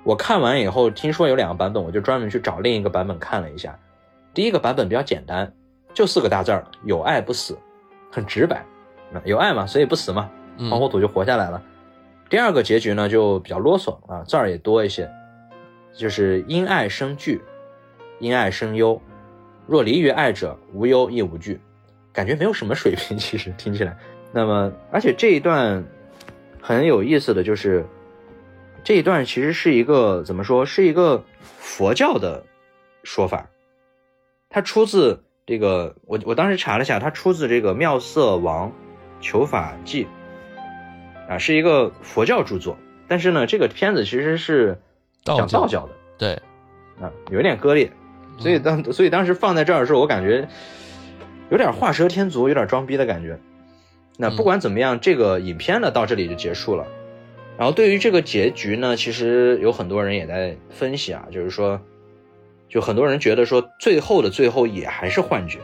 Speaker 3: 我看完以后，听说有两个版本，我就专门去找另一个版本看了一下。第一个版本比较简单，就四个大字儿：有爱不死，很直白。有爱嘛，所以不死嘛，黄火土就活下来了。第二个结局呢，就比较啰嗦啊，字儿也多一些，就是因爱生惧，因爱生忧，若离于爱者，无忧亦无惧，感觉没有什么水平，其实听起来。那么，而且这一段很有意思的就是，这一段其实是一个怎么说，是一个佛教的说法，它出自这个，我我当时查了一下，它出自这个《妙色王求法记》。啊，是一个佛教著作，但是呢，这个片子其实是讲道教的，
Speaker 2: 对，
Speaker 3: 啊，有点割裂，所以当所以当时放在这儿的时候，我感觉有点画蛇添足，有点装逼的感觉。那不管怎么样，这个影片呢到这里就结束了。然后对于这个结局呢，其实有很多人也在分析啊，就是说，就很多人觉得说，最后的最后也还是幻觉，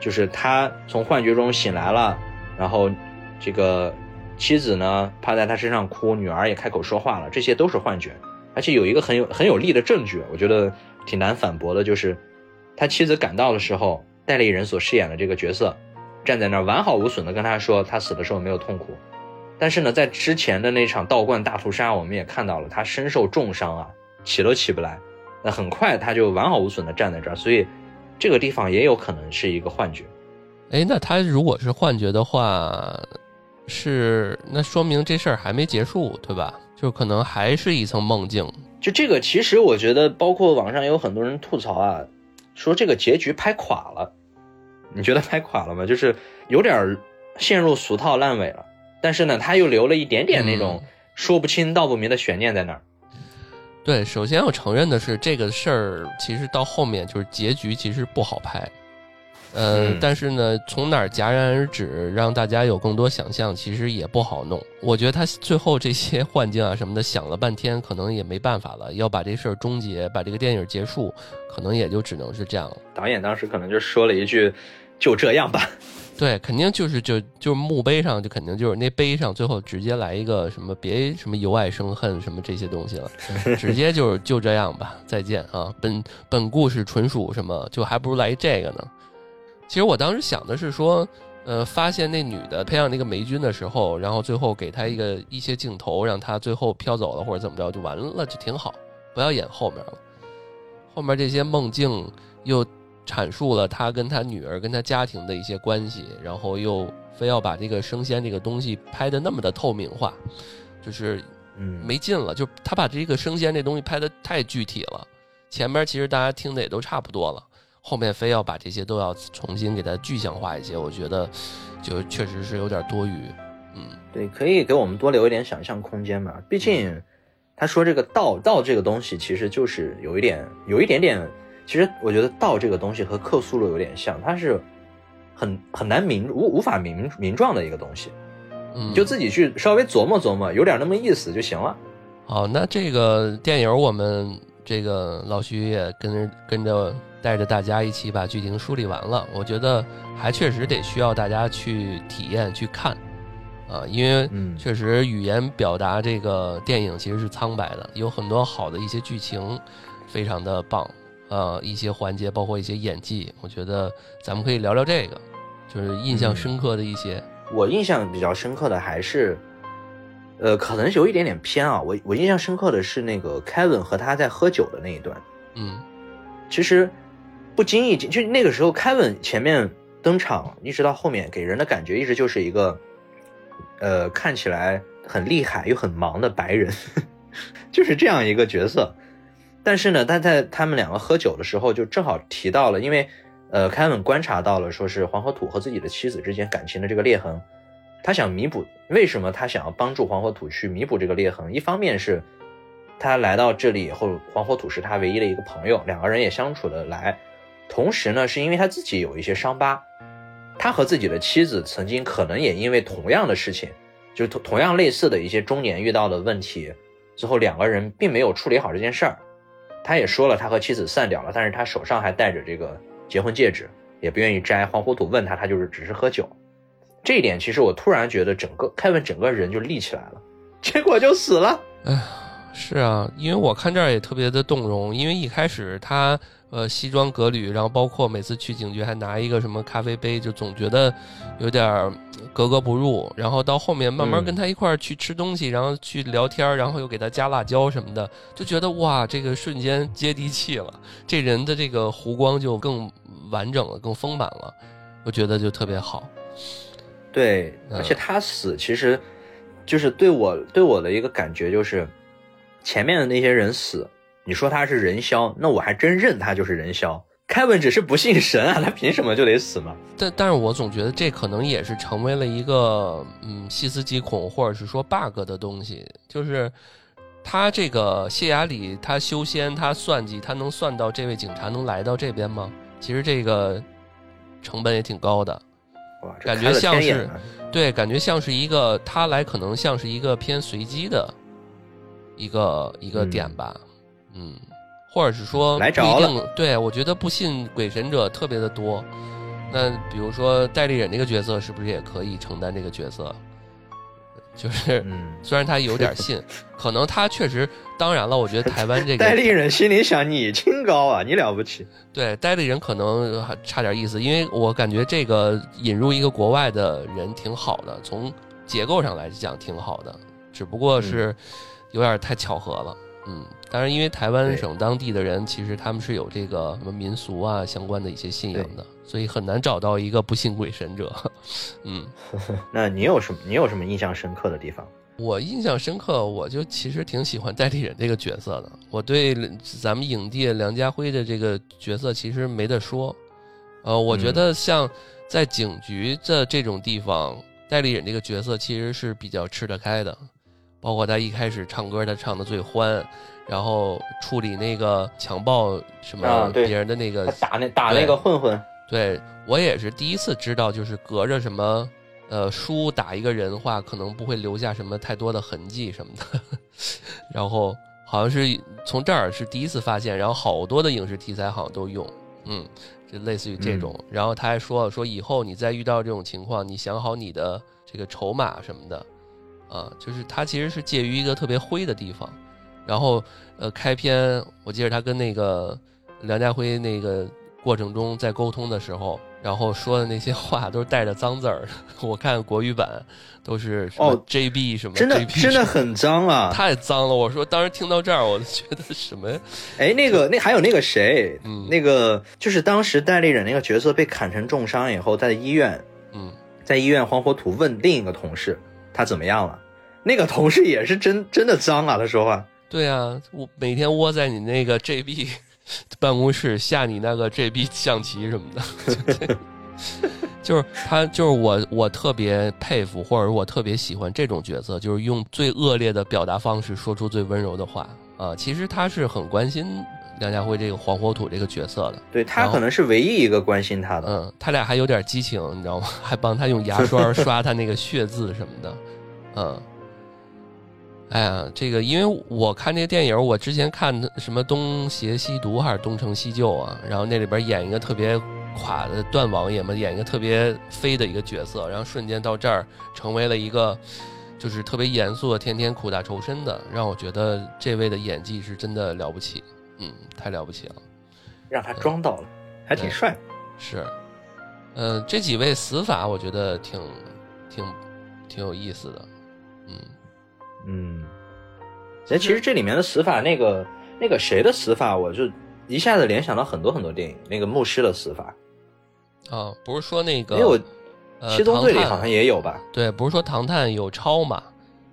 Speaker 3: 就是他从幻觉中醒来了，然后这个。妻子呢趴在他身上哭，女儿也开口说话了，这些都是幻觉，而且有一个很有很有力的证据，我觉得挺难反驳的，就是他妻子赶到的时候，戴立人所饰演的这个角色站在那儿完好无损的跟他说，他死的时候没有痛苦，但是呢，在之前的那场道观大屠杀，我们也看到了他身受重伤啊，起都起不来，那很快他就完好无损的站在这儿，所以这个地方也有可能是一个幻觉。
Speaker 2: 哎，那他如果是幻觉的话？是那说明这事儿还没结束，对吧？就可能还是一层梦境。
Speaker 3: 就这个，其实我觉得，包括网上有很多人吐槽啊，说这个结局拍垮了。你觉得拍垮了吗？就是有点陷入俗套烂尾了，但是呢，他又留了一点点那种说不清道不明的悬念在那儿。
Speaker 2: 对，首先我承认的是，这个事儿其实到后面就是结局其实不好拍。呃，但是呢，从哪儿戛然而止，让大家有更多想象，其实也不好弄。我觉得他最后这些幻境啊什么的，想了半天，可能也没办法了。要把这事儿终结，把这个电影结束，可能也就只能是这样了。
Speaker 3: 导演当时可能就说了一句：“就这样吧。”
Speaker 2: 对，肯定就是就就是墓碑上就肯定就是那碑上最后直接来一个什么别什么由爱生恨什么这些东西了，直接就是就这样吧，再见啊！本本故事纯属什么，就还不如来这个呢。其实我当时想的是说，呃，发现那女的培养那个霉菌的时候，然后最后给她一个一些镜头，让她最后飘走了或者怎么着就完了，就挺好，不要演后面了。后面这些梦境又阐述了他跟他女儿跟他家庭的一些关系，然后又非要把这个升仙这个东西拍的那么的透明化，就是
Speaker 3: 嗯
Speaker 2: 没劲了。就他把这个升仙这东西拍的太具体了，前边其实大家听的也都差不多了。后面非要把这些都要重新给它具象化一些，我觉得就确实是有点多余。嗯，
Speaker 3: 对，可以给我们多留一点想象空间嘛。毕竟他说这个道道这个东西，其实就是有一点有一点点。其实我觉得道这个东西和克苏鲁有点像，它是很很难名无无法名名状的一个东西。
Speaker 2: 嗯，
Speaker 3: 就自己去稍微琢磨琢磨，有点那么意思就行了。
Speaker 2: 好，那这个电影我们这个老徐也跟跟着。带着大家一起把剧情梳理完了，我觉得还确实得需要大家去体验去看，啊，因为确实语言表达这个电影其实是苍白的，有很多好的一些剧情，非常的棒，啊，一些环节包括一些演技，我觉得咱们可以聊聊这个，就是印象深刻的一些。
Speaker 3: 我印象比较深刻的还是，呃，可能有一点点偏啊，我我印象深刻的是那个 Kevin 和他在喝酒的那一段，
Speaker 2: 嗯，
Speaker 3: 其实。不经意间，就那个时候，Kevin 前面登场，一直到后面，给人的感觉一直就是一个，呃，看起来很厉害又很忙的白人，<laughs> 就是这样一个角色。但是呢，他在他们两个喝酒的时候，就正好提到了，因为，呃凯文观察到了，说是黄河土和自己的妻子之间感情的这个裂痕，他想弥补。为什么他想要帮助黄河土去弥补这个裂痕？一方面是，他来到这里以后，黄河土是他唯一的一个朋友，两个人也相处的来。同时呢，是因为他自己有一些伤疤，他和自己的妻子曾经可能也因为同样的事情，就同同样类似的一些中年遇到的问题，最后两个人并没有处理好这件事儿。他也说了，他和妻子散掉了，但是他手上还戴着这个结婚戒指，也不愿意摘。黄糊土问他，他就是只是喝酒。这一点其实我突然觉得整个凯文整个人就立起来了，结果就死了。
Speaker 2: 哎，是啊，因为我看这儿也特别的动容，因为一开始他。呃，西装革履，然后包括每次去警局还拿一个什么咖啡杯，就总觉得有点儿格格不入。然后到后面慢慢跟他一块儿去吃东西，然后去聊天，然后又给他加辣椒什么的，就觉得哇，这个瞬间接地气了，这人的这个弧光就更完整了，更丰满了，我觉得就特别好。
Speaker 3: 对，而且他死其实就是对我对我的一个感觉就是，前面的那些人死。你说他是人枭，那我还真认他就是人枭。凯文只是不信神啊，他凭什么就得死吗？
Speaker 2: 但但是我总觉得这可能也是成为了一个嗯细思极恐或者是说 bug 的东西，就是他这个谢雅里他修仙他算计他能算到这位警察能来到这边吗？其实这个成本也挺高的，哇感觉像是对，感觉像是一个他来可能像是一个偏随机的一个一个点吧。嗯，或者是说不一定对，我觉得不信鬼神者特别的多。那比如说戴立忍这个角色，是不是也可以承担这个角色？就是，虽然他有点信，<laughs> 可能他确实。当然了，我觉得台湾这个 <laughs>
Speaker 3: 戴立忍心里想：你清高啊，你了不起。
Speaker 2: 对，戴立忍可能还差点意思，因为我感觉这个引入一个国外的人挺好的，从结构上来讲挺好的，只不过是有点太巧合了。嗯。当然，因为台湾省当地的人其实他们是有这个什么民俗啊相关的一些信仰的，所以很难找到一个不信鬼神者。<laughs> 嗯，<laughs>
Speaker 3: 那你有什么？你有什么印象深刻的地方？
Speaker 2: 我印象深刻，我就其实挺喜欢代理人这个角色的。我对咱们影帝梁家辉的这个角色其实没得说。呃，我觉得像在警局的这种地方，代理人这个角色其实是比较吃得开的。包括他一开始唱歌，他唱的最欢，然后处理那个强暴什么别人的那个
Speaker 3: 打那打那个混混。
Speaker 2: 对我也是第一次知道，就是隔着什么。呃，书打一个人的话，可能不会留下什么太多的痕迹什么的。<laughs> 然后好像是从这儿是第一次发现，然后好多的影视题材好像都用，嗯，就类似于这种。然后他还说了，说以后你再遇到这种情况，你想好你的这个筹码什么的，啊，就是他其实是介于一个特别灰的地方。然后呃，开篇我记得他跟那个梁家辉那个过程中在沟通的时候。然后说的那些话都是带着脏字儿，<laughs> 我看国语版都是
Speaker 3: 哦
Speaker 2: JB 什么，
Speaker 3: 真的真的很脏啊，
Speaker 2: 太脏了。我说当时听到这儿，我就觉得什么？
Speaker 3: 哎，那个那还有那个谁，嗯，那个就是当时戴立忍那个角色被砍成重伤以后，在医院，
Speaker 2: 嗯，
Speaker 3: 在医院黄火土问另一个同事他怎么样了，那个同事也是真 <laughs> 真的脏啊，他说话。
Speaker 2: 对啊，我每天窝在你那个 JB。<laughs> 办公室下你那个 JB 象棋什么的，<laughs> 就是他，就是我，我特别佩服，或者我特别喜欢这种角色，就是用最恶劣的表达方式说出最温柔的话啊。其实他是很关心梁家辉这个黄火土这个角色的，
Speaker 3: 对他可能是唯一一个关心他的。
Speaker 2: 嗯，他俩还有点激情，你知道吗？还帮他用牙刷刷他那个血渍什么的，嗯。哎呀，这个因为我看这个电影，我之前看什么《东邪西毒》还是《东成西就》啊，然后那里边演一个特别垮的段王爷嘛，演一个特别飞的一个角色，然后瞬间到这儿成为了一个就是特别严肃的，天天苦大仇深的，让我觉得这位的演技是真的了不起，嗯，太了不起了，
Speaker 3: 让他装到了，还挺帅，
Speaker 2: 是，嗯，这几位死法我觉得挺挺挺有意思的，嗯。
Speaker 3: 嗯，哎，其实这里面的死法，那个那个谁的死法，我就一下子联想到很多很多电影，那个牧师的死法。
Speaker 2: 啊，不是说那个，
Speaker 3: 因为我七宗罪里好像也有吧？
Speaker 2: 对，不是说唐探有抄嘛？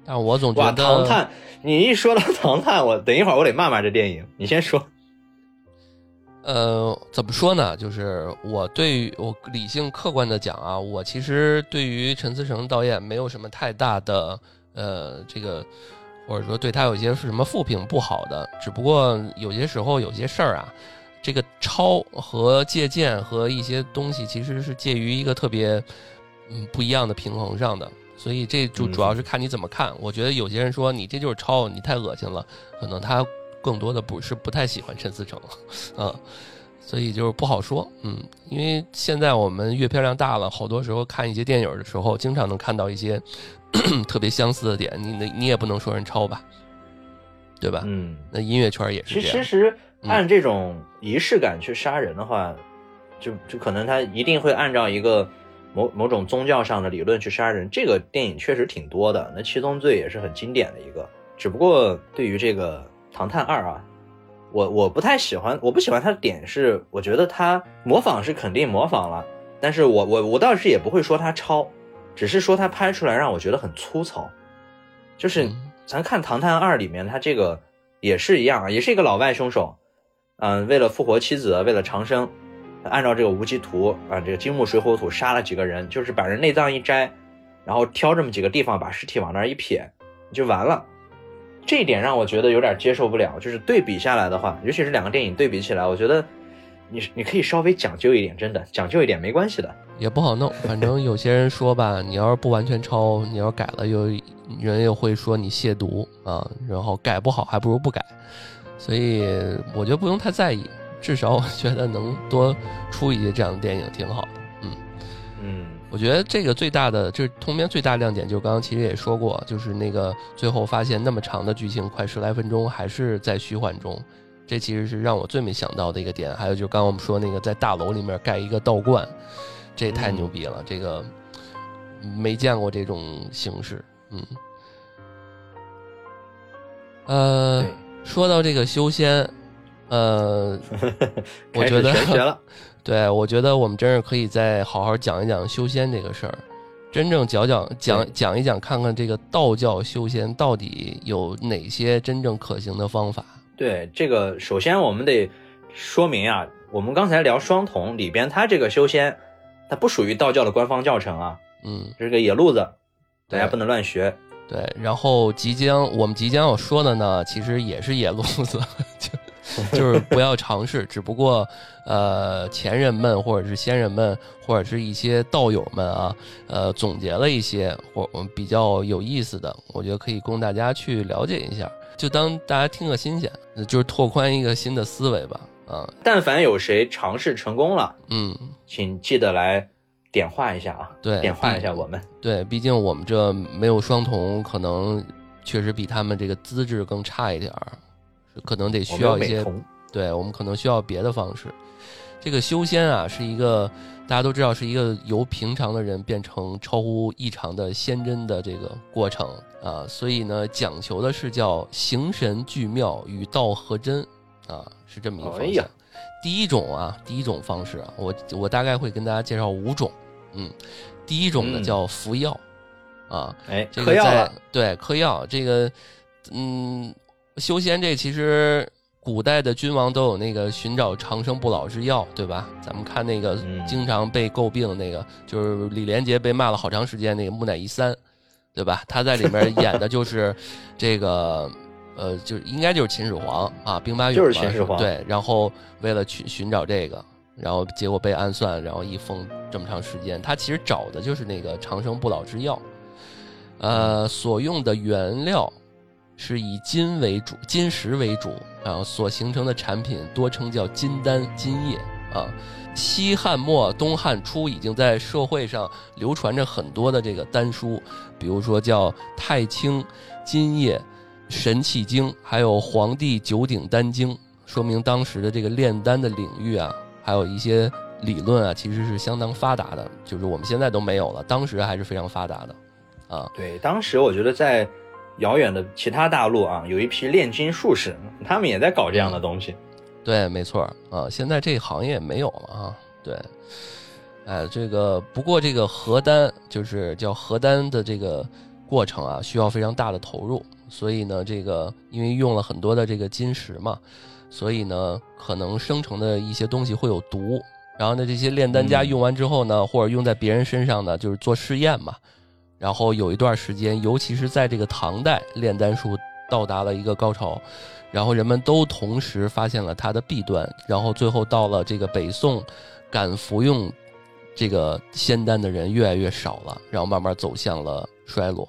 Speaker 2: 但是我总觉得
Speaker 3: 唐探，你一说到唐探，我等一会儿我得骂骂这电影。你先说。<laughs>
Speaker 2: 呃，怎么说呢？就是我对于我理性客观的讲啊，我其实对于陈思诚导演没有什么太大的。呃，这个或者说对他有些是什么负评不好的，只不过有些时候有些事儿啊，这个抄和借鉴和一些东西其实是介于一个特别嗯不一样的平衡上的，所以这就主要是看你怎么看。我觉得有些人说你这就是抄，你太恶心了，可能他更多的不是不太喜欢陈思诚，嗯，<laughs> 所以就是不好说，嗯，因为现在我们阅片量大了，好多时候看一些电影的时候，经常能看到一些。<clears throat> 特别相似的点，你那你也不能说人抄吧，对吧？
Speaker 3: 嗯，
Speaker 2: 那音乐圈也是
Speaker 3: 这样。其实按这种仪式感去杀人的话，就就可能他一定会按照一个某某种宗教上的理论去杀人。这个电影确实挺多的，那七宗罪也是很经典的一个。只不过对于这个《唐探二》啊，我我不太喜欢，我不喜欢他的点是，我觉得他模仿是肯定模仿了，但是我我我倒是也不会说他抄。只是说他拍出来让我觉得很粗糙，就是咱看《唐探二》里面，他这个也是一样啊，也是一个老外凶手，嗯，为了复活妻子，为了长生，按照这个无极图啊，这个金木水火土杀了几个人，就是把人内脏一摘，然后挑这么几个地方把尸体往那儿一撇就完了，这一点让我觉得有点接受不了。就是对比下来的话，尤其是两个电影对比起来，我觉得你你可以稍微讲究一点，真的讲究一点没关系的。
Speaker 2: 也不好弄，反正有些人说吧，你要是不完全抄，你要改了，又人又会说你亵渎啊，然后改不好还不如不改，所以我觉得不用太在意，至少我觉得能多出一些这样的电影挺好的，嗯
Speaker 3: 嗯，
Speaker 2: 我觉得这个最大的就是通篇最大亮点，就是刚刚其实也说过，就是那个最后发现那么长的剧情，快十来分钟还是在虚幻中，这其实是让我最没想到的一个点。还有就刚刚我们说那个在大楼里面盖一个道观。这太牛逼了，这个没见过这种形式，嗯，呃，说到这个修仙，呃，<laughs> 我觉得
Speaker 3: 全学了。
Speaker 2: 对，我觉得我们真是可以再好好讲一讲修仙这个事儿，真正讲讲讲讲一讲，看看这个道教修仙到底有哪些真正可行的方法。
Speaker 3: 对，这个首先我们得说明啊，我们刚才聊双瞳里边，它这个修仙，它不属于道教的官方教程啊，
Speaker 2: 嗯，
Speaker 3: 这是个野路子，大家不能乱学。
Speaker 2: 对，然后即将我们即将要说的呢，其实也是野路子，就。就是不要尝试，只不过，呃，前人们或者是先人们或者是一些道友们啊，呃，总结了一些或比较有意思的，我觉得可以供大家去了解一下，就当大家听个新鲜，就是拓宽一个新的思维吧。啊，
Speaker 3: 但凡有谁尝试成功了，
Speaker 2: 嗯，
Speaker 3: 请记得来点化一下啊，
Speaker 2: 对，
Speaker 3: 点化一下我们。
Speaker 2: 对，毕竟我们这没有双瞳，可能确实比他们这个资质更差一点儿。可能得需要一些，对我们可能需要别的方式。这个修仙啊，是一个大家都知道是一个由平常的人变成超乎异常的仙真的这个过程啊，所以呢，讲求的是叫形神俱妙，与道合真啊，是这么一个方向。第一种啊，第一种方式啊，我我大概会跟大家介绍五种。嗯，第一种呢叫服药啊，
Speaker 3: 哎，
Speaker 2: 这个在对嗑药这个，嗯。修仙这其实古代的君王都有那个寻找长生不老之药，对吧？咱们看那个经常被诟病那个，就是李连杰被骂了好长时间那个木乃伊三，对吧？他在里面演的就是这个，呃，就应该就是秦始皇啊，兵马俑
Speaker 3: 就是秦始皇
Speaker 2: 对。然后为了去寻找这个，然后结果被暗算，然后一封这么长时间。他其实找的就是那个长生不老之药，呃，所用的原料。是以金为主，金石为主，然后所形成的产品多称叫金丹、金液啊。西汉末、东汉初已经在社会上流传着很多的这个丹书，比如说叫《太清金液神气经》，还有《黄帝九鼎丹经》，说明当时的这个炼丹的领域啊，还有一些理论啊，其实是相当发达的，就是我们现在都没有了，当时还是非常发达的啊。
Speaker 3: 对，当时我觉得在。遥远的其他大陆啊，有一批炼金术士，他们也在搞这样的东西。
Speaker 2: 对，没错啊，现在这行业没有了啊。对，哎，这个不过这个核丹就是叫核丹的这个过程啊，需要非常大的投入，所以呢，这个因为用了很多的这个金石嘛，所以呢，可能生成的一些东西会有毒。然后呢，这些炼丹家用完之后呢，或者用在别人身上呢，就是做试验嘛。然后有一段时间，尤其是在这个唐代，炼丹术到达了一个高潮，然后人们都同时发现了它的弊端，然后最后到了这个北宋，敢服用这个仙丹的人越来越少了，然后慢慢走向了衰落。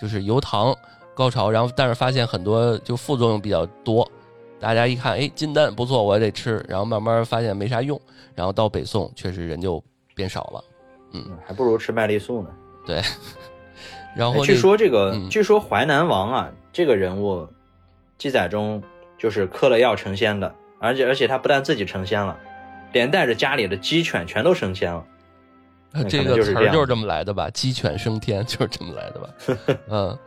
Speaker 2: 就是由唐高潮，然后但是发现很多就副作用比较多，大家一看，哎，金丹不错，我也得吃，然后慢慢发现没啥用，然后到北宋确实人就变少了，嗯，
Speaker 3: 还不如吃麦丽素呢。
Speaker 2: 对。<laughs> 然后
Speaker 3: 据说这个，据说淮南王啊，这个人物记载中就是嗑了药成仙的，而且而且他不但自己成仙了，连带着家里的鸡犬全都升仙了。
Speaker 2: 这个词
Speaker 3: 儿
Speaker 2: 就是这么来的吧？鸡犬升天就是这么来的吧？<laughs> 嗯，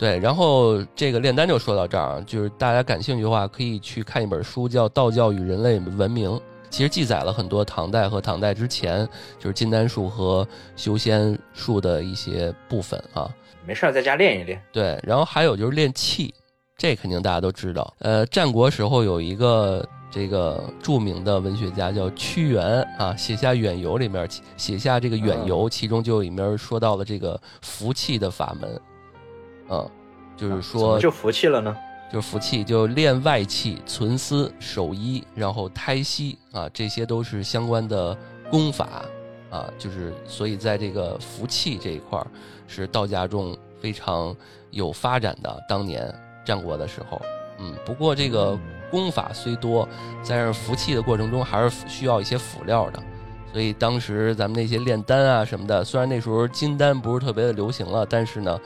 Speaker 2: 对。然后这个炼丹就说到这儿，就是大家感兴趣的话，可以去看一本书，叫《道教与人类文明》。其实记载了很多唐代和唐代之前，就是金丹术和修仙术的一些部分啊。
Speaker 3: 没事儿，在家练一练。
Speaker 2: 对，然后还有就是练气，这肯定大家都知道。呃，战国时候有一个这个著名的文学家叫屈原啊，写下《远游》里面写下这个《远游》，其中就里面说到了这个服气的法门。嗯，就是说
Speaker 3: 就服气了呢。
Speaker 2: 就是服气，就练外气、存思、守一，然后胎息啊，这些都是相关的功法啊。就是所以在这个服气这一块儿，是道家中非常有发展的。当年战国的时候，嗯，不过这个功法虽多，在这服气的过程中还是需要一些辅料的。所以当时咱们那些炼丹啊什么的，虽然那时候金丹不是特别的流行了，但是呢，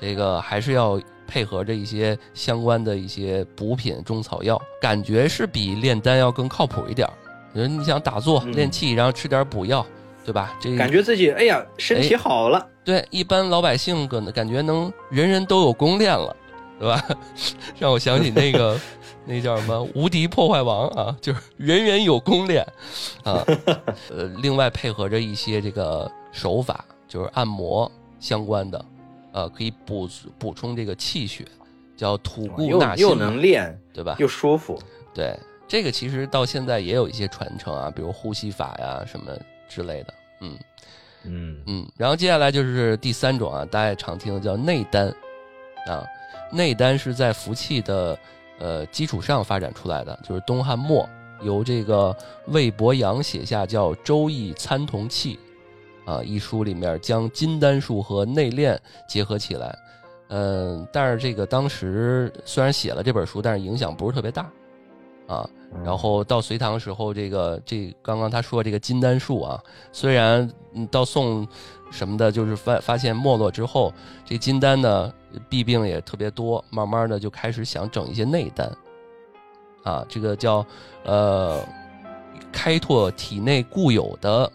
Speaker 2: 这个还是要。配合着一些相关的一些补品、中草药，感觉是比炼丹要更靠谱一点儿。人你想打坐练气，然后吃点补药，对吧？这
Speaker 3: 感觉自己哎呀，身体好了。
Speaker 2: 对，一般老百姓可能感觉能人人都有功练了，对吧？<laughs> 让我想起那个 <laughs> 那叫什么《无敌破坏王》啊，就是人人有功练啊。<laughs> 呃，另外配合着一些这个手法，就是按摩相关的，呃，可以补补充这个气血，叫吐故纳新，
Speaker 3: 又能练，
Speaker 2: 对吧？
Speaker 3: 又舒服。
Speaker 2: 对，这个其实到现在也有一些传承啊，比如呼吸法呀什么之类的。嗯
Speaker 3: 嗯
Speaker 2: 嗯。然后接下来就是第三种啊，大家也常听的叫内丹啊。内丹是在服气的呃基础上发展出来的，就是东汉末由这个魏伯阳写下叫《周易参同契》啊一书里面将金丹术和内练结合起来。嗯，但是这个当时虽然写了这本书，但是影响不是特别大啊。然后到隋唐时候，这个这刚刚他说这个金丹术啊，虽然到宋。什么的，就是发发现没落之后，这金丹呢弊病也特别多，慢慢的就开始想整一些内丹，啊，这个叫呃开拓体内固有的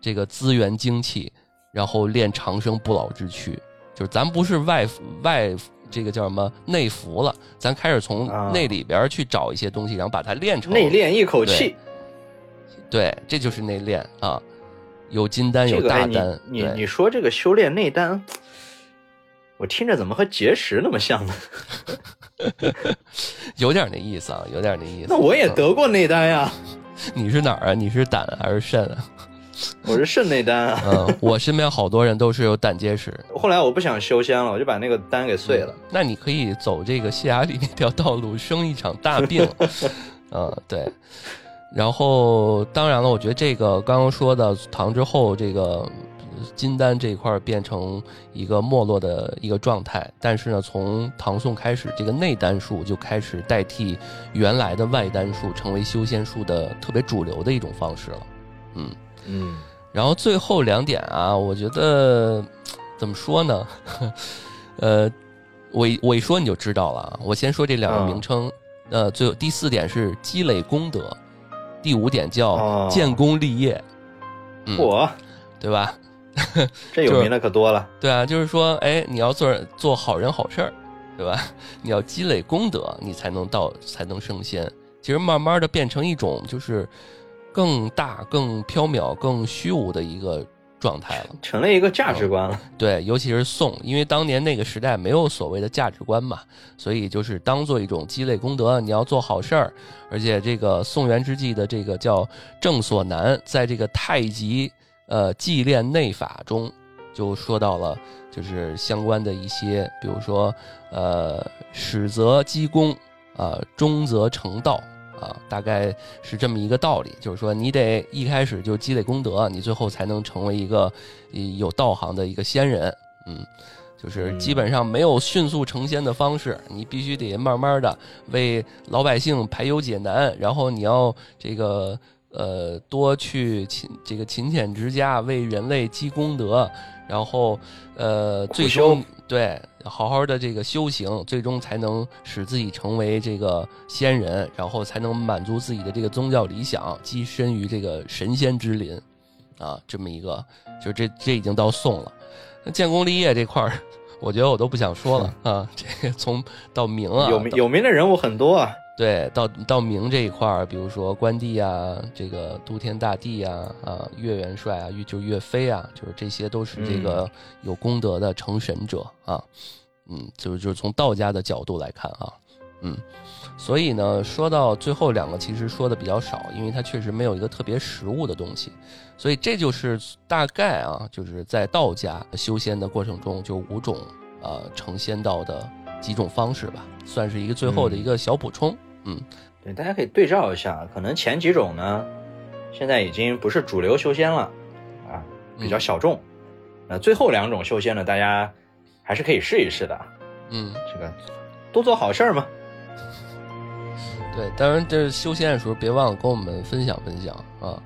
Speaker 2: 这个资源精气，然后练长生不老之躯，就是咱不是外外这个叫什么内服了，咱开始从内里边去找一些东西，然后把它练成
Speaker 3: 内练一口气，
Speaker 2: 对，这就是内练啊。有金丹有大丹，
Speaker 3: 你你你说这个修炼内丹，我听着怎么和结石那么像呢？<laughs>
Speaker 2: 有点那意思啊，有点那意思。
Speaker 3: 那我也得过内丹呀。
Speaker 2: 你是哪儿啊？你是胆还是肾啊？<laughs>
Speaker 3: 我是肾内丹啊。
Speaker 2: 嗯，我身边好多人都是有胆结石。<laughs>
Speaker 3: 后来我不想修仙了，我就把那个丹给碎了。
Speaker 2: 那你可以走这个谢雅里那条道路，生一场大病。<laughs> 嗯，对。然后，当然了，我觉得这个刚刚说的唐之后，这个金丹这一块变成一个没落的一个状态。但是呢，从唐宋开始，这个内丹术就开始代替原来的外丹术，成为修仙术的特别主流的一种方式了。嗯
Speaker 3: 嗯。
Speaker 2: 然后最后两点啊，我觉得 <tsk> 怎么说呢？<laughs> 呃，我我一说你就知道了。我先说这两个名称。呃，最后第四点是积累功德。第五点叫建功立业，
Speaker 3: 我，
Speaker 2: 对吧？<laughs>
Speaker 3: 这有名的可多了。
Speaker 2: 对啊，就是说，哎，你要做做好人好事儿，对吧？<laughs> 你要积累功德，你才能到，才能升仙。其实慢慢的变成一种，就是更大、更缥缈、更虚无的一个。状态了，
Speaker 3: 成了一个价值观了。
Speaker 2: 对，尤其是宋，因为当年那个时代没有所谓的价值观嘛，所以就是当做一种积累功德，你要做好事儿。而且这个宋元之际的这个叫郑所南，在这个太极呃祭炼内法中，就说到了就是相关的一些，比如说呃始则积功啊，终则成道。啊，大概是这么一个道理，就是说你得一开始就积累功德，你最后才能成为一个有道行的一个仙人。嗯，就是基本上没有迅速成仙的方式，你必须得慢慢的为老百姓排忧解难，然后你要这个呃多去勤这个勤俭持家，为人类积功德，然后呃最终对。好好的这个修行，最终才能使自己成为这个仙人，然后才能满足自己的这个宗教理想，跻身于这个神仙之林，啊，这么一个，就这这已经到宋了。那建功立业这块儿，我觉得我都不想说了啊。这个从到明啊，
Speaker 3: 有名有名的人物很多啊。
Speaker 2: 对，到到明这一块儿，比如说关帝啊，这个都天大帝啊，啊，岳元帅啊，岳就岳飞啊，就是这些都是这个有功德的成神者啊，嗯，就是就是从道家的角度来看啊，嗯，所以呢，说到最后两个，其实说的比较少，因为它确实没有一个特别实物的东西，所以这就是大概啊，就是在道家修仙的过程中，就五种呃成仙道的几种方式吧，算是一个最后的一个小补充。嗯，
Speaker 3: 对，大家可以对照一下，可能前几种呢，现在已经不是主流修仙了，啊，比较小众。那最后两种修仙呢，大家还是可以试一试的。
Speaker 2: 嗯，
Speaker 3: 这个多做好事儿嘛。
Speaker 2: 对，当然这修仙的时候，别忘了跟我们分享分享啊，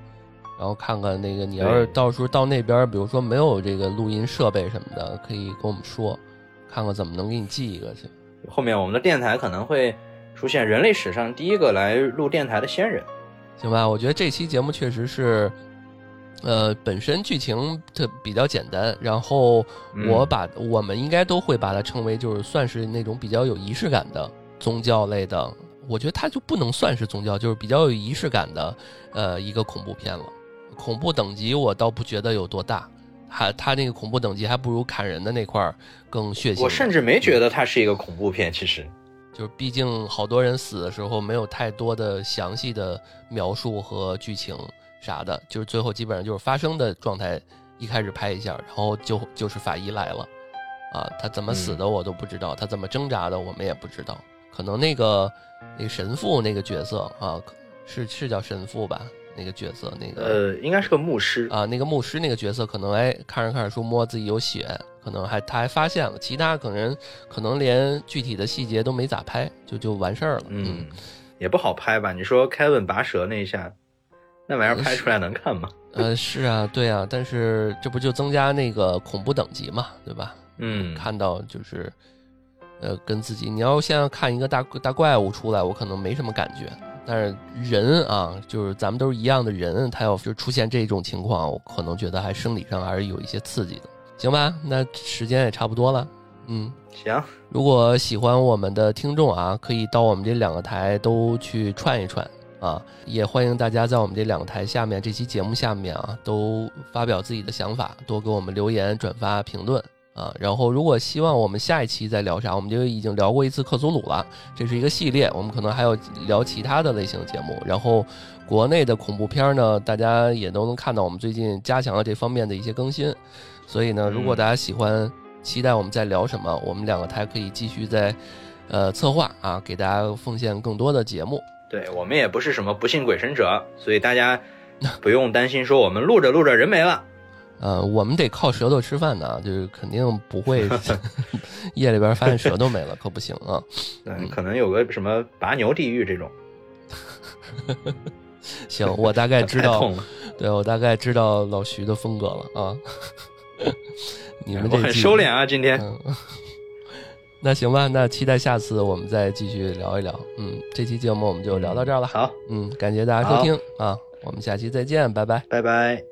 Speaker 2: 然后看看那个你要是到时候到那边，比如说没有这个录音设备什么的，可以跟我们说，看看怎么能给你寄一个去。
Speaker 3: 后面我们的电台可能会。出现人类史上第一个来录电台的仙人，
Speaker 2: 行吧？我觉得这期节目确实是呃，本身剧情特比较简单，然后我把我们应该都会把它称为就是算是那种比较有仪式感的宗教类的，我觉得它就不能算是宗教，就是比较有仪式感的呃一个恐怖片了。恐怖等级我倒不觉得有多大，还它那个恐怖等级还不如砍人的那块儿更血腥。
Speaker 3: 我甚至没觉得它是一个恐怖片，其实
Speaker 2: 就是毕竟好多人死的时候没有太多的详细的描述和剧情。啥的，就是最后基本上就是发生的状态，一开始拍一下，然后就就是法医来了，啊，他怎么死的我都不知道，他怎么挣扎的我们也不知道，可能那个那个神父那个角色啊，是是叫神父吧？那个角色那个
Speaker 3: 呃，应该是个牧师
Speaker 2: 啊，那个牧师那个角色可能哎看着看着说摸自己有血，可能还他还发现了，其他可能可能连具体的细节都没咋拍，就就完事儿了，
Speaker 3: 嗯，也不好拍吧？你说凯文拔舌那一下。那玩意儿拍出来能看吗？<laughs>
Speaker 2: 呃，是啊，对啊，但是这不就增加那个恐怖等级嘛，对吧？
Speaker 3: 嗯，
Speaker 2: 看到就是，呃，跟自己，你要现在看一个大大怪物出来，我可能没什么感觉，但是人啊，就是咱们都是一样的人，他要就出现这种情况，我可能觉得还生理上还是有一些刺激的，行吧？那时间也差不多了，嗯，
Speaker 3: 行。
Speaker 2: 如果喜欢我们的听众啊，可以到我们这两个台都去串一串。啊，也欢迎大家在我们这两个台下面这期节目下面啊，都发表自己的想法，多给我们留言、转发、评论啊。然后，如果希望我们下一期再聊啥，我们就已经聊过一次克苏鲁了，这是一个系列，我们可能还要聊其他的类型节目。然后，国内的恐怖片呢，大家也都能看到我们最近加强了这方面的一些更新。所以呢，如果大家喜欢，期待我们在聊什么，我们两个台可以继续在呃策划啊，给大家奉献更多的节目。
Speaker 3: 对我们也不是什么不信鬼神者，所以大家不用担心说我们录着录着人没了。
Speaker 2: 呃，我们得靠舌头吃饭的，就是肯定不会 <laughs> 夜里边发现舌头没了，可不行啊。
Speaker 3: 嗯，可能有个什么拔牛地狱这种。<laughs>
Speaker 2: 行，我大概知道，<laughs> 对我大概知道老徐的风格了啊。你们这
Speaker 3: 很收敛啊，今天。
Speaker 2: 那行吧，那期待下次我们再继续聊一聊。嗯，这期节目我们就聊到这儿了。
Speaker 3: 好，
Speaker 2: 嗯，感谢大家收听啊，我们下期再见，拜拜，
Speaker 3: 拜拜。